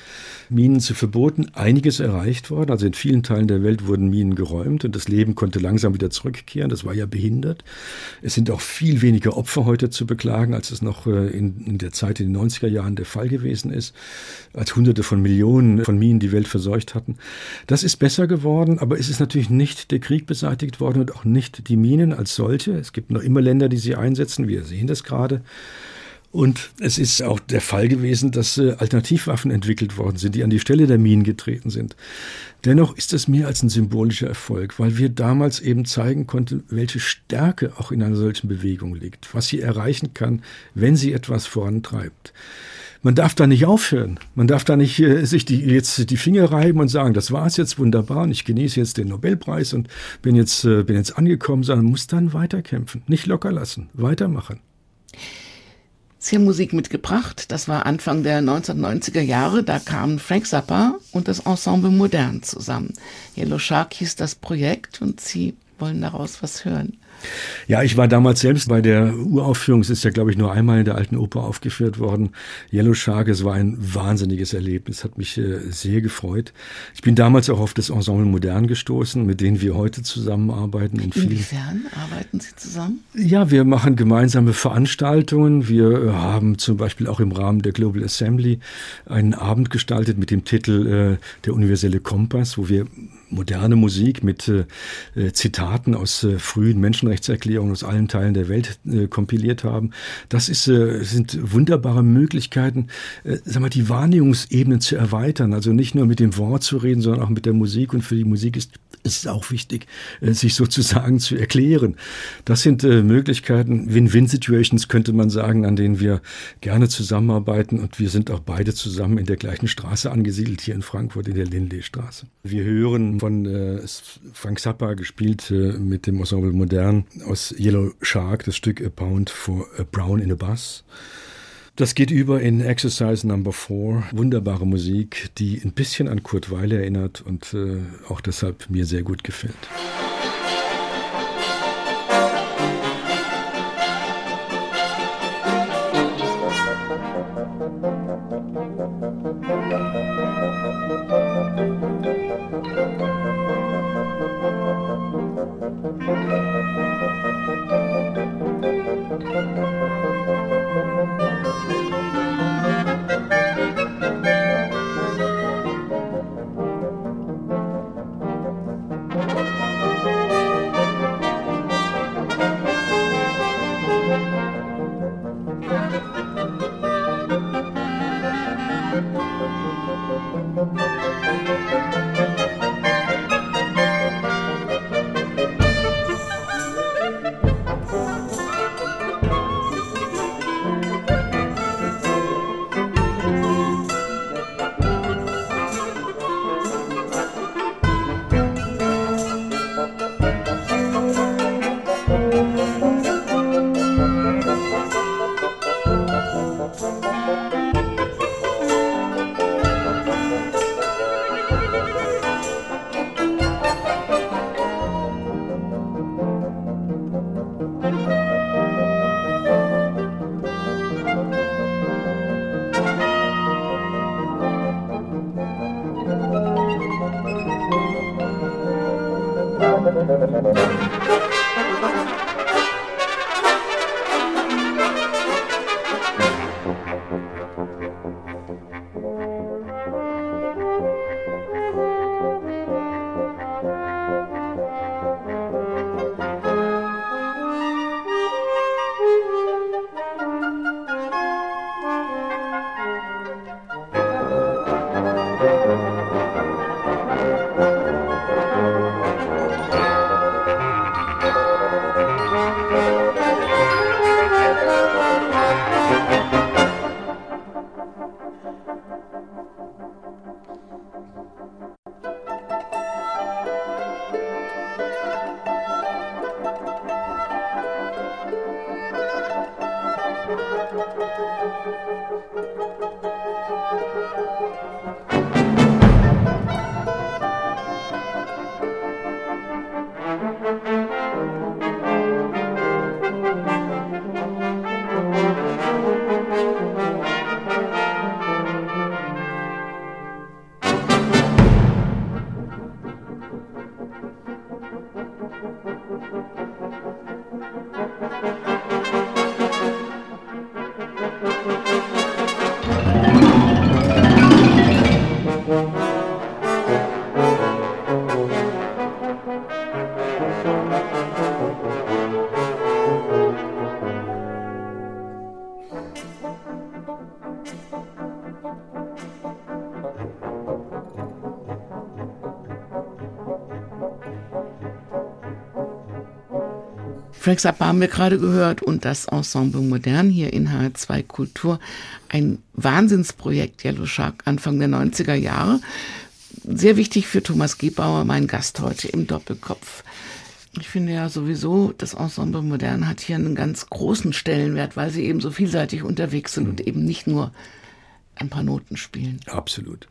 Minen zu verboten, einiges erreicht worden. Also in vielen Teilen der Welt wurden Minen geräumt und das Leben konnte langsam wieder zurückkehren. Das war ja behindert. Es sind auch viel weniger Opfer heute zu beklagen, als es noch in, in der Zeit in den 90er Jahren der Fall gewesen ist, als Hunderte von Millionen von Minen die Welt verseucht hatten. Das ist besser geworden, aber es ist natürlich nicht der Krieg beseitigt worden und auch nicht die Minen als solche. Es gibt noch immer Länder, die sie einsetzen. Wir sehen das gerade. Und es ist auch der Fall gewesen, dass äh, Alternativwaffen entwickelt worden sind, die an die Stelle der Minen getreten sind. Dennoch ist es mehr als ein symbolischer Erfolg, weil wir damals eben zeigen konnten, welche Stärke auch in einer solchen Bewegung liegt, was sie erreichen kann, wenn sie etwas vorantreibt. Man darf da nicht aufhören. Man darf da nicht äh, sich die, jetzt die Finger reiben und sagen, das war's jetzt wunderbar und ich genieße jetzt den Nobelpreis und bin jetzt, äh, bin jetzt angekommen, sondern muss dann weiterkämpfen, nicht locker lassen, weitermachen. Sie haben Musik mitgebracht. Das war Anfang der 1990er Jahre. Da kamen Frank Zappa und das Ensemble Modern zusammen. Yellow Shark hieß das Projekt und Sie wollen daraus was hören. Ja, ich war damals selbst bei der Uraufführung. Es ist ja, glaube ich, nur einmal in der alten Oper aufgeführt worden. Yellow Shark, es war ein wahnsinniges Erlebnis, hat mich äh, sehr gefreut. Ich bin damals auch auf das Ensemble Modern gestoßen, mit denen wir heute zusammenarbeiten. In Inwiefern arbeiten Sie zusammen? Ja, wir machen gemeinsame Veranstaltungen. Wir äh, haben zum Beispiel auch im Rahmen der Global Assembly einen Abend gestaltet mit dem Titel äh, Der universelle Kompass, wo wir moderne Musik mit äh, Zitaten aus äh, frühen Menschenrechtserklärungen aus allen Teilen der Welt äh, kompiliert haben. Das ist, äh, sind wunderbare Möglichkeiten, äh, sag mal, die Wahrnehmungsebenen zu erweitern. Also nicht nur mit dem Wort zu reden, sondern auch mit der Musik. Und für die Musik ist es auch wichtig, äh, sich sozusagen zu erklären. Das sind Möglichkeiten, Win-Win-Situations könnte man sagen, an denen wir gerne zusammenarbeiten. Und wir sind auch beide zusammen in der gleichen Straße angesiedelt, hier in Frankfurt, in der Lindley-Straße. Wir hören von äh, Frank Zappa gespielt äh, mit dem Ensemble Modern aus Yellow Shark, das Stück A Pound for a Brown in a Bus. Das geht über in Exercise Number 4. Wunderbare Musik, die ein bisschen an Kurt Weil erinnert und äh, auch deshalb mir sehr gut gefällt. Frank Zappa haben wir gerade gehört und das Ensemble Modern hier in HR2 Kultur. Ein Wahnsinnsprojekt, Yellow Shark, Anfang der 90er Jahre. Sehr wichtig für Thomas Gebauer, mein Gast heute im Doppelkopf. Ich finde ja sowieso, das Ensemble Modern hat hier einen ganz großen Stellenwert, weil sie eben so vielseitig unterwegs sind und eben nicht nur ein paar Noten spielen. Absolut.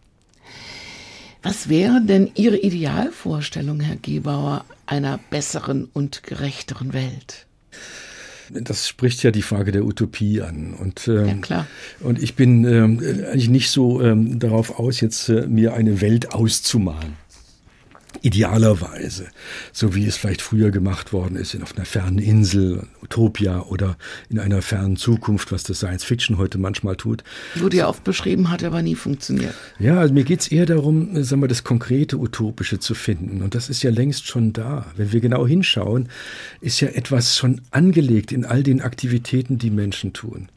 Was wäre denn Ihre Idealvorstellung, Herr Gebauer, einer besseren und gerechteren Welt? Das spricht ja die Frage der Utopie an. Und, ähm, ja, klar. und ich bin ähm, eigentlich nicht so ähm, darauf aus, jetzt äh, mir eine Welt auszumalen idealerweise, so wie es vielleicht früher gemacht worden ist, auf einer fernen Insel, Utopia oder in einer fernen Zukunft, was das Science Fiction heute manchmal tut. Wurde ja oft beschrieben, hat aber nie funktioniert. Ja, also mir geht's eher darum, sagen wir, das konkrete Utopische zu finden. Und das ist ja längst schon da. Wenn wir genau hinschauen, ist ja etwas schon angelegt in all den Aktivitäten, die Menschen tun.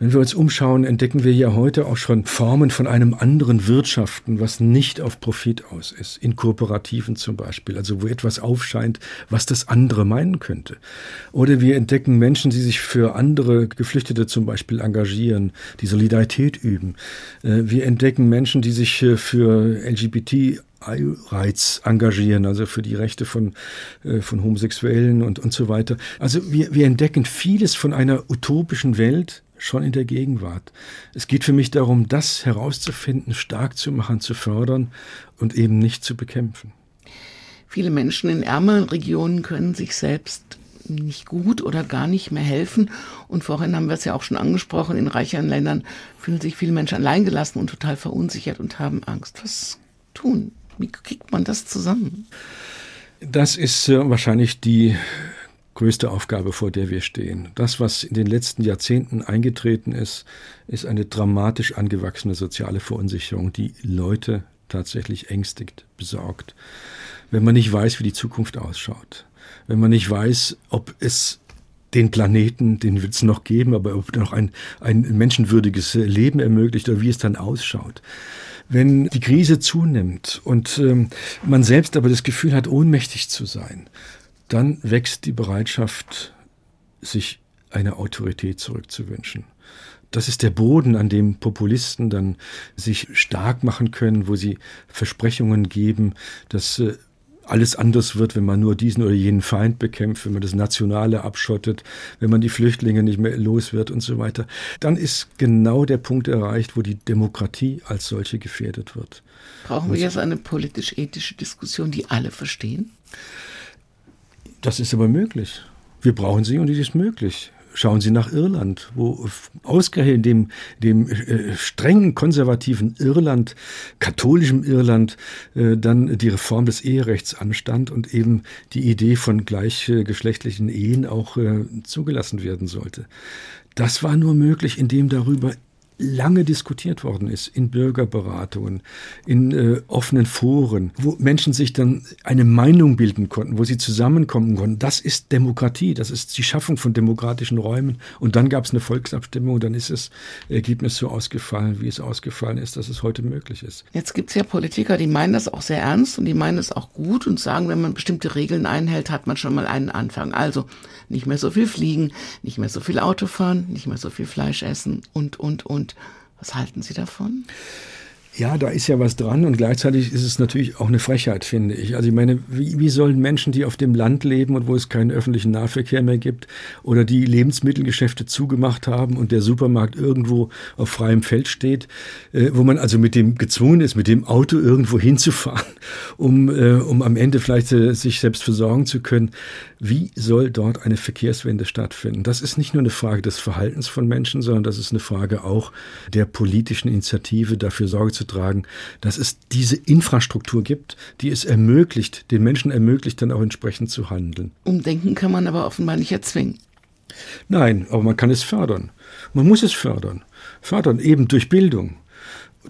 Wenn wir uns umschauen, entdecken wir ja heute auch schon Formen von einem anderen Wirtschaften, was nicht auf Profit aus ist, in Kooperativen zum Beispiel, also wo etwas aufscheint, was das andere meinen könnte. Oder wir entdecken Menschen, die sich für andere Geflüchtete zum Beispiel engagieren, die Solidarität üben. Äh, wir entdecken Menschen, die sich äh, für LGBT Reiz engagieren, also für die Rechte von, äh, von Homosexuellen und, und so weiter. Also wir, wir entdecken vieles von einer utopischen Welt, schon in der Gegenwart. Es geht für mich darum, das herauszufinden, stark zu machen, zu fördern und eben nicht zu bekämpfen. Viele Menschen in ärmeren Regionen können sich selbst nicht gut oder gar nicht mehr helfen. Und vorhin haben wir es ja auch schon angesprochen, in reicheren Ländern fühlen sich viele Menschen alleingelassen und total verunsichert und haben Angst. Was tun? Wie kriegt man das zusammen? Das ist äh, wahrscheinlich die größte Aufgabe, vor der wir stehen. Das, was in den letzten Jahrzehnten eingetreten ist, ist eine dramatisch angewachsene soziale Verunsicherung, die Leute tatsächlich ängstigt, besorgt. Wenn man nicht weiß, wie die Zukunft ausschaut, wenn man nicht weiß, ob es den Planeten, den wird es noch geben, aber ob noch ein, ein menschenwürdiges Leben ermöglicht oder wie es dann ausschaut. Wenn die Krise zunimmt und ähm, man selbst aber das Gefühl hat, ohnmächtig zu sein, dann wächst die Bereitschaft, sich eine Autorität zurückzuwünschen. Das ist der Boden, an dem Populisten dann sich stark machen können, wo sie Versprechungen geben, dass äh, alles anders wird, wenn man nur diesen oder jenen Feind bekämpft, wenn man das Nationale abschottet, wenn man die Flüchtlinge nicht mehr los wird und so weiter. Dann ist genau der Punkt erreicht, wo die Demokratie als solche gefährdet wird. Brauchen wir jetzt eine politisch-ethische Diskussion, die alle verstehen? Das ist aber möglich. Wir brauchen sie und die ist möglich. Schauen Sie nach Irland, wo ausgerechnet dem, dem äh, strengen konservativen Irland, katholischem Irland, äh, dann die Reform des Eherechts anstand und eben die Idee von gleichgeschlechtlichen Ehen auch äh, zugelassen werden sollte. Das war nur möglich, indem darüber lange diskutiert worden ist in Bürgerberatungen, in äh, offenen Foren, wo Menschen sich dann eine Meinung bilden konnten, wo sie zusammenkommen konnten. Das ist Demokratie, das ist die Schaffung von demokratischen Räumen. Und dann gab es eine Volksabstimmung dann ist das Ergebnis so ausgefallen, wie es ausgefallen ist, dass es heute möglich ist. Jetzt gibt es ja Politiker, die meinen das auch sehr ernst und die meinen es auch gut und sagen, wenn man bestimmte Regeln einhält, hat man schon mal einen Anfang. Also nicht mehr so viel fliegen, nicht mehr so viel Auto fahren, nicht mehr so viel Fleisch essen und, und, und. Was halten Sie davon? Ja, da ist ja was dran und gleichzeitig ist es natürlich auch eine Frechheit, finde ich. Also ich meine, wie, wie sollen Menschen, die auf dem Land leben und wo es keinen öffentlichen Nahverkehr mehr gibt oder die Lebensmittelgeschäfte zugemacht haben und der Supermarkt irgendwo auf freiem Feld steht, äh, wo man also mit dem gezwungen ist, mit dem Auto irgendwo hinzufahren, um, äh, um am Ende vielleicht äh, sich selbst versorgen zu können. Wie soll dort eine Verkehrswende stattfinden? Das ist nicht nur eine Frage des Verhaltens von Menschen, sondern das ist eine Frage auch der politischen Initiative, dafür Sorge zu tragen, dass es diese Infrastruktur gibt, die es ermöglicht, den Menschen ermöglicht, dann auch entsprechend zu handeln. Umdenken kann man aber offenbar nicht erzwingen. Nein, aber man kann es fördern. Man muss es fördern. Fördern eben durch Bildung,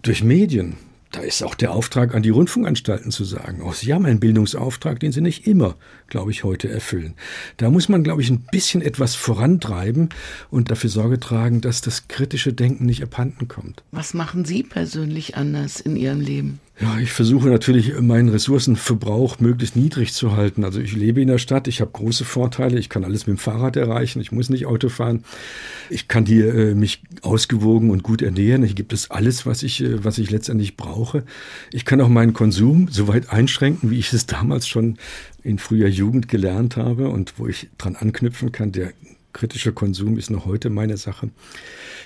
durch Medien, da ist auch der Auftrag an die Rundfunkanstalten zu sagen, auch sie haben einen Bildungsauftrag, den sie nicht immer, glaube ich, heute erfüllen. Da muss man, glaube ich, ein bisschen etwas vorantreiben und dafür Sorge tragen, dass das kritische Denken nicht abhanden kommt. Was machen Sie persönlich anders in Ihrem Leben? Ja, ich versuche natürlich meinen Ressourcenverbrauch möglichst niedrig zu halten. Also ich lebe in der Stadt, ich habe große Vorteile, ich kann alles mit dem Fahrrad erreichen, ich muss nicht Auto fahren. Ich kann hier äh, mich ausgewogen und gut ernähren. Hier gibt es alles, was ich, äh, was ich letztendlich brauche. Ich kann auch meinen Konsum so weit einschränken, wie ich es damals schon in früher Jugend gelernt habe und wo ich dran anknüpfen kann. Der kritische Konsum ist noch heute meine Sache.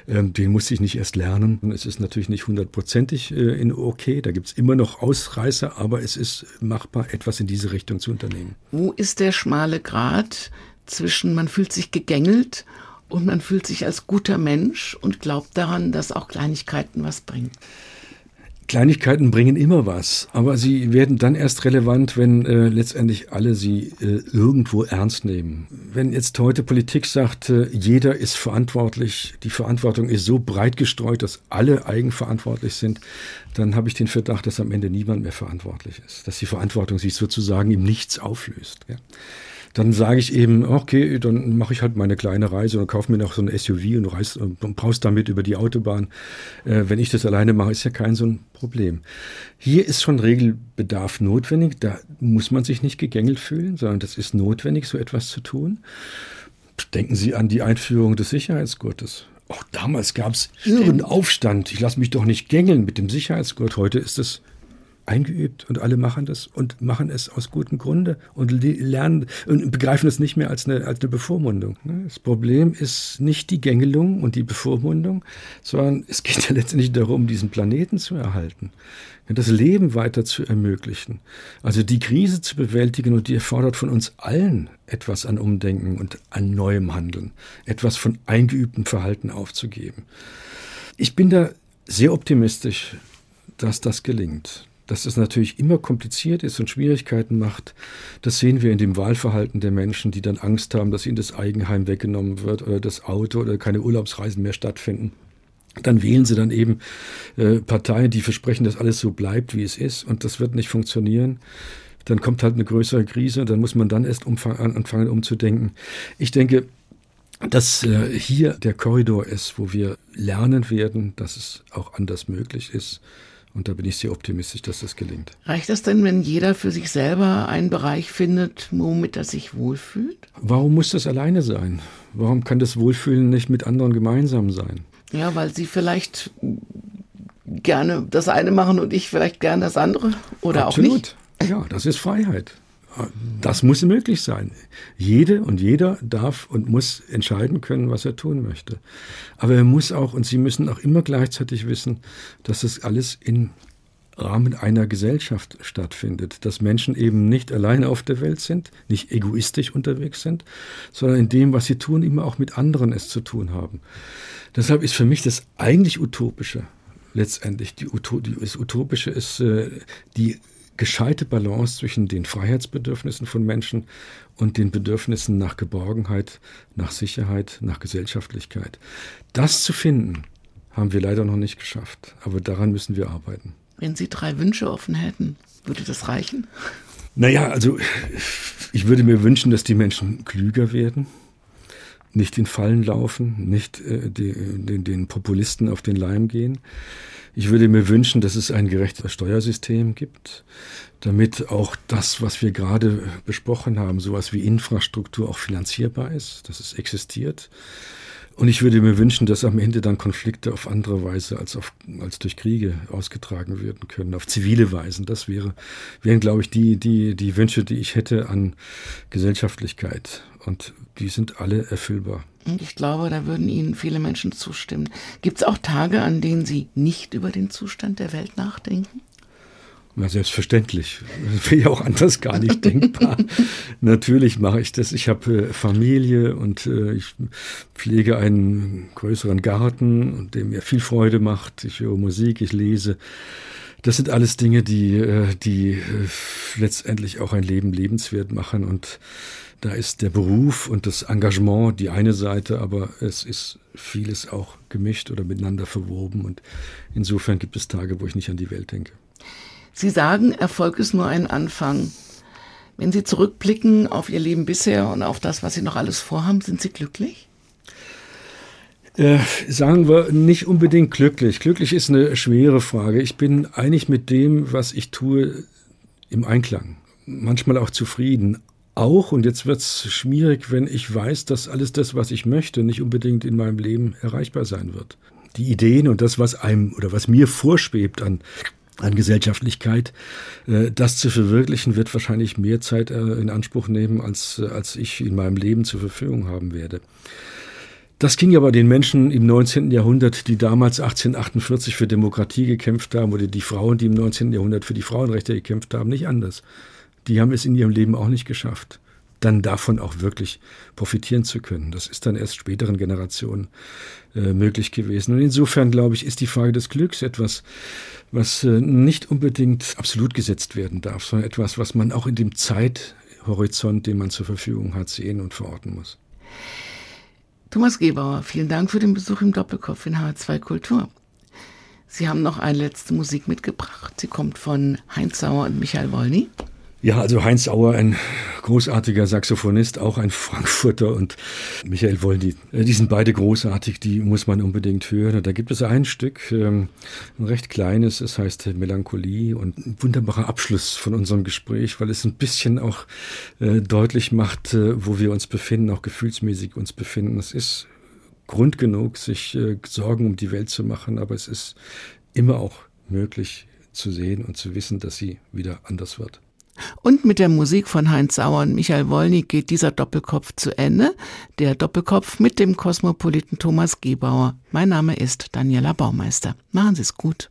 Ähm, den muss ich nicht erst lernen. Es ist natürlich nicht hundertprozentig äh, in okay. Da gibt es immer noch Ausreißer, aber es ist machbar, etwas in diese Richtung zu unternehmen. Wo ist der schmale Grat zwischen man fühlt sich gegängelt und man fühlt sich als guter Mensch und glaubt daran, dass auch Kleinigkeiten was bringen? Kleinigkeiten bringen immer was, aber sie werden dann erst relevant, wenn äh, letztendlich alle sie äh, irgendwo ernst nehmen. Wenn jetzt heute Politik sagt, äh, jeder ist verantwortlich, die Verantwortung ist so breit gestreut, dass alle eigenverantwortlich sind, dann habe ich den Verdacht, dass am Ende niemand mehr verantwortlich ist, dass die Verantwortung sich sozusagen im Nichts auflöst. Ja dann sage ich eben, okay, dann mache ich halt meine kleine Reise und kaufe mir noch so ein SUV und, reise und brauchst damit über die Autobahn. Äh, wenn ich das alleine mache, ist ja kein so ein Problem. Hier ist schon Regelbedarf notwendig. Da muss man sich nicht gegängelt fühlen, sondern das ist notwendig, so etwas zu tun. Denken Sie an die Einführung des Sicherheitsgurtes. Auch damals gab es irren Aufstand. Ich lasse mich doch nicht gängeln mit dem Sicherheitsgurt. Heute ist es eingeübt und alle machen das und machen es aus gutem Grunde und lernen und begreifen es nicht mehr als eine, als eine Bevormundung. Ne? Das Problem ist nicht die Gängelung und die Bevormundung, sondern es geht ja letztendlich darum, diesen Planeten zu erhalten, das Leben weiter zu ermöglichen. Also die Krise zu bewältigen und die erfordert von uns allen etwas an Umdenken und an neuem Handeln, etwas von eingeübtem Verhalten aufzugeben. Ich bin da sehr optimistisch, dass das gelingt. Dass es natürlich immer kompliziert ist und Schwierigkeiten macht, das sehen wir in dem Wahlverhalten der Menschen, die dann Angst haben, dass ihnen das Eigenheim weggenommen wird oder das Auto oder keine Urlaubsreisen mehr stattfinden. Dann wählen sie dann eben äh, Parteien, die versprechen, dass alles so bleibt, wie es ist, und das wird nicht funktionieren. Dann kommt halt eine größere Krise und dann muss man dann erst anfangen umzudenken. Ich denke, dass äh, hier der Korridor ist, wo wir lernen werden, dass es auch anders möglich ist und da bin ich sehr optimistisch, dass das gelingt. Reicht das denn, wenn jeder für sich selber einen Bereich findet, womit er sich wohlfühlt? Warum muss das alleine sein? Warum kann das Wohlfühlen nicht mit anderen gemeinsam sein? Ja, weil sie vielleicht gerne das eine machen und ich vielleicht gerne das andere oder Absolut. auch nicht. Ja, das ist Freiheit. Das muss möglich sein. Jede und jeder darf und muss entscheiden können, was er tun möchte. Aber er muss auch, und Sie müssen auch immer gleichzeitig wissen, dass das alles im Rahmen einer Gesellschaft stattfindet, dass Menschen eben nicht alleine auf der Welt sind, nicht egoistisch unterwegs sind, sondern in dem, was sie tun, immer auch mit anderen es zu tun haben. Deshalb ist für mich das eigentlich Utopische letztendlich. Die, Uto die, das Utopische ist äh, die gescheite Balance zwischen den Freiheitsbedürfnissen von Menschen und den Bedürfnissen nach Geborgenheit, nach Sicherheit, nach Gesellschaftlichkeit. Das zu finden, haben wir leider noch nicht geschafft, aber daran müssen wir arbeiten. Wenn Sie drei Wünsche offen hätten, würde das reichen? Naja, also ich würde mir wünschen, dass die Menschen klüger werden, nicht in Fallen laufen, nicht äh, die, den, den Populisten auf den Leim gehen. Ich würde mir wünschen, dass es ein gerechtes Steuersystem gibt, damit auch das, was wir gerade besprochen haben, sowas wie Infrastruktur auch finanzierbar ist, dass es existiert. Und ich würde mir wünschen, dass am Ende dann Konflikte auf andere Weise als, auf, als durch Kriege ausgetragen werden können, auf zivile Weisen. Das wäre, wären, glaube ich, die, die, die Wünsche, die ich hätte an Gesellschaftlichkeit. Und die sind alle erfüllbar. Ich glaube, da würden Ihnen viele Menschen zustimmen. Gibt es auch Tage, an denen Sie nicht über den Zustand der Welt nachdenken? Na, selbstverständlich. Das wäre ja auch anders gar nicht denkbar. Natürlich mache ich das. Ich habe äh, Familie und äh, ich pflege einen größeren Garten, der mir viel Freude macht. Ich höre Musik, ich lese. Das sind alles Dinge, die, äh, die letztendlich auch ein Leben lebenswert machen. Und da ist der Beruf und das Engagement die eine Seite, aber es ist vieles auch gemischt oder miteinander verwoben. Und insofern gibt es Tage, wo ich nicht an die Welt denke. Sie sagen, Erfolg ist nur ein Anfang. Wenn Sie zurückblicken auf Ihr Leben bisher und auf das, was Sie noch alles vorhaben, sind Sie glücklich? Äh, sagen wir nicht unbedingt glücklich. Glücklich ist eine schwere Frage. Ich bin eigentlich mit dem, was ich tue, im Einklang. Manchmal auch zufrieden. Auch, und jetzt wird es schwierig, wenn ich weiß, dass alles das, was ich möchte, nicht unbedingt in meinem Leben erreichbar sein wird. Die Ideen und das, was einem oder was mir vorschwebt an an Gesellschaftlichkeit. Äh, das zu verwirklichen wird wahrscheinlich mehr Zeit äh, in Anspruch nehmen, als, äh, als ich in meinem Leben zur Verfügung haben werde. Das ging aber den Menschen im 19. Jahrhundert, die damals 1848 für Demokratie gekämpft haben, oder die Frauen, die im 19. Jahrhundert für die Frauenrechte gekämpft haben, nicht anders. Die haben es in ihrem Leben auch nicht geschafft dann davon auch wirklich profitieren zu können. Das ist dann erst späteren Generationen äh, möglich gewesen. Und insofern, glaube ich, ist die Frage des Glücks etwas, was äh, nicht unbedingt absolut gesetzt werden darf, sondern etwas, was man auch in dem Zeithorizont, den man zur Verfügung hat, sehen und verorten muss. Thomas Gebauer, vielen Dank für den Besuch im Doppelkopf in H2 Kultur. Sie haben noch eine letzte Musik mitgebracht. Sie kommt von Heinz Sauer und Michael Wolny. Ja, also Heinz Auer, ein großartiger Saxophonist, auch ein Frankfurter und Michael Wolny, äh, die sind beide großartig, die muss man unbedingt hören. Und da gibt es ein Stück, ähm, ein recht kleines, es heißt Melancholie und ein wunderbarer Abschluss von unserem Gespräch, weil es ein bisschen auch äh, deutlich macht, äh, wo wir uns befinden, auch gefühlsmäßig uns befinden. Es ist Grund genug, sich Sorgen um die Welt zu machen, aber es ist immer auch möglich zu sehen und zu wissen, dass sie wieder anders wird. Und mit der Musik von Heinz Sauer und Michael Wollny geht dieser Doppelkopf zu Ende. Der Doppelkopf mit dem Kosmopoliten Thomas Gebauer. Mein Name ist Daniela Baumeister. Machen Sie es gut.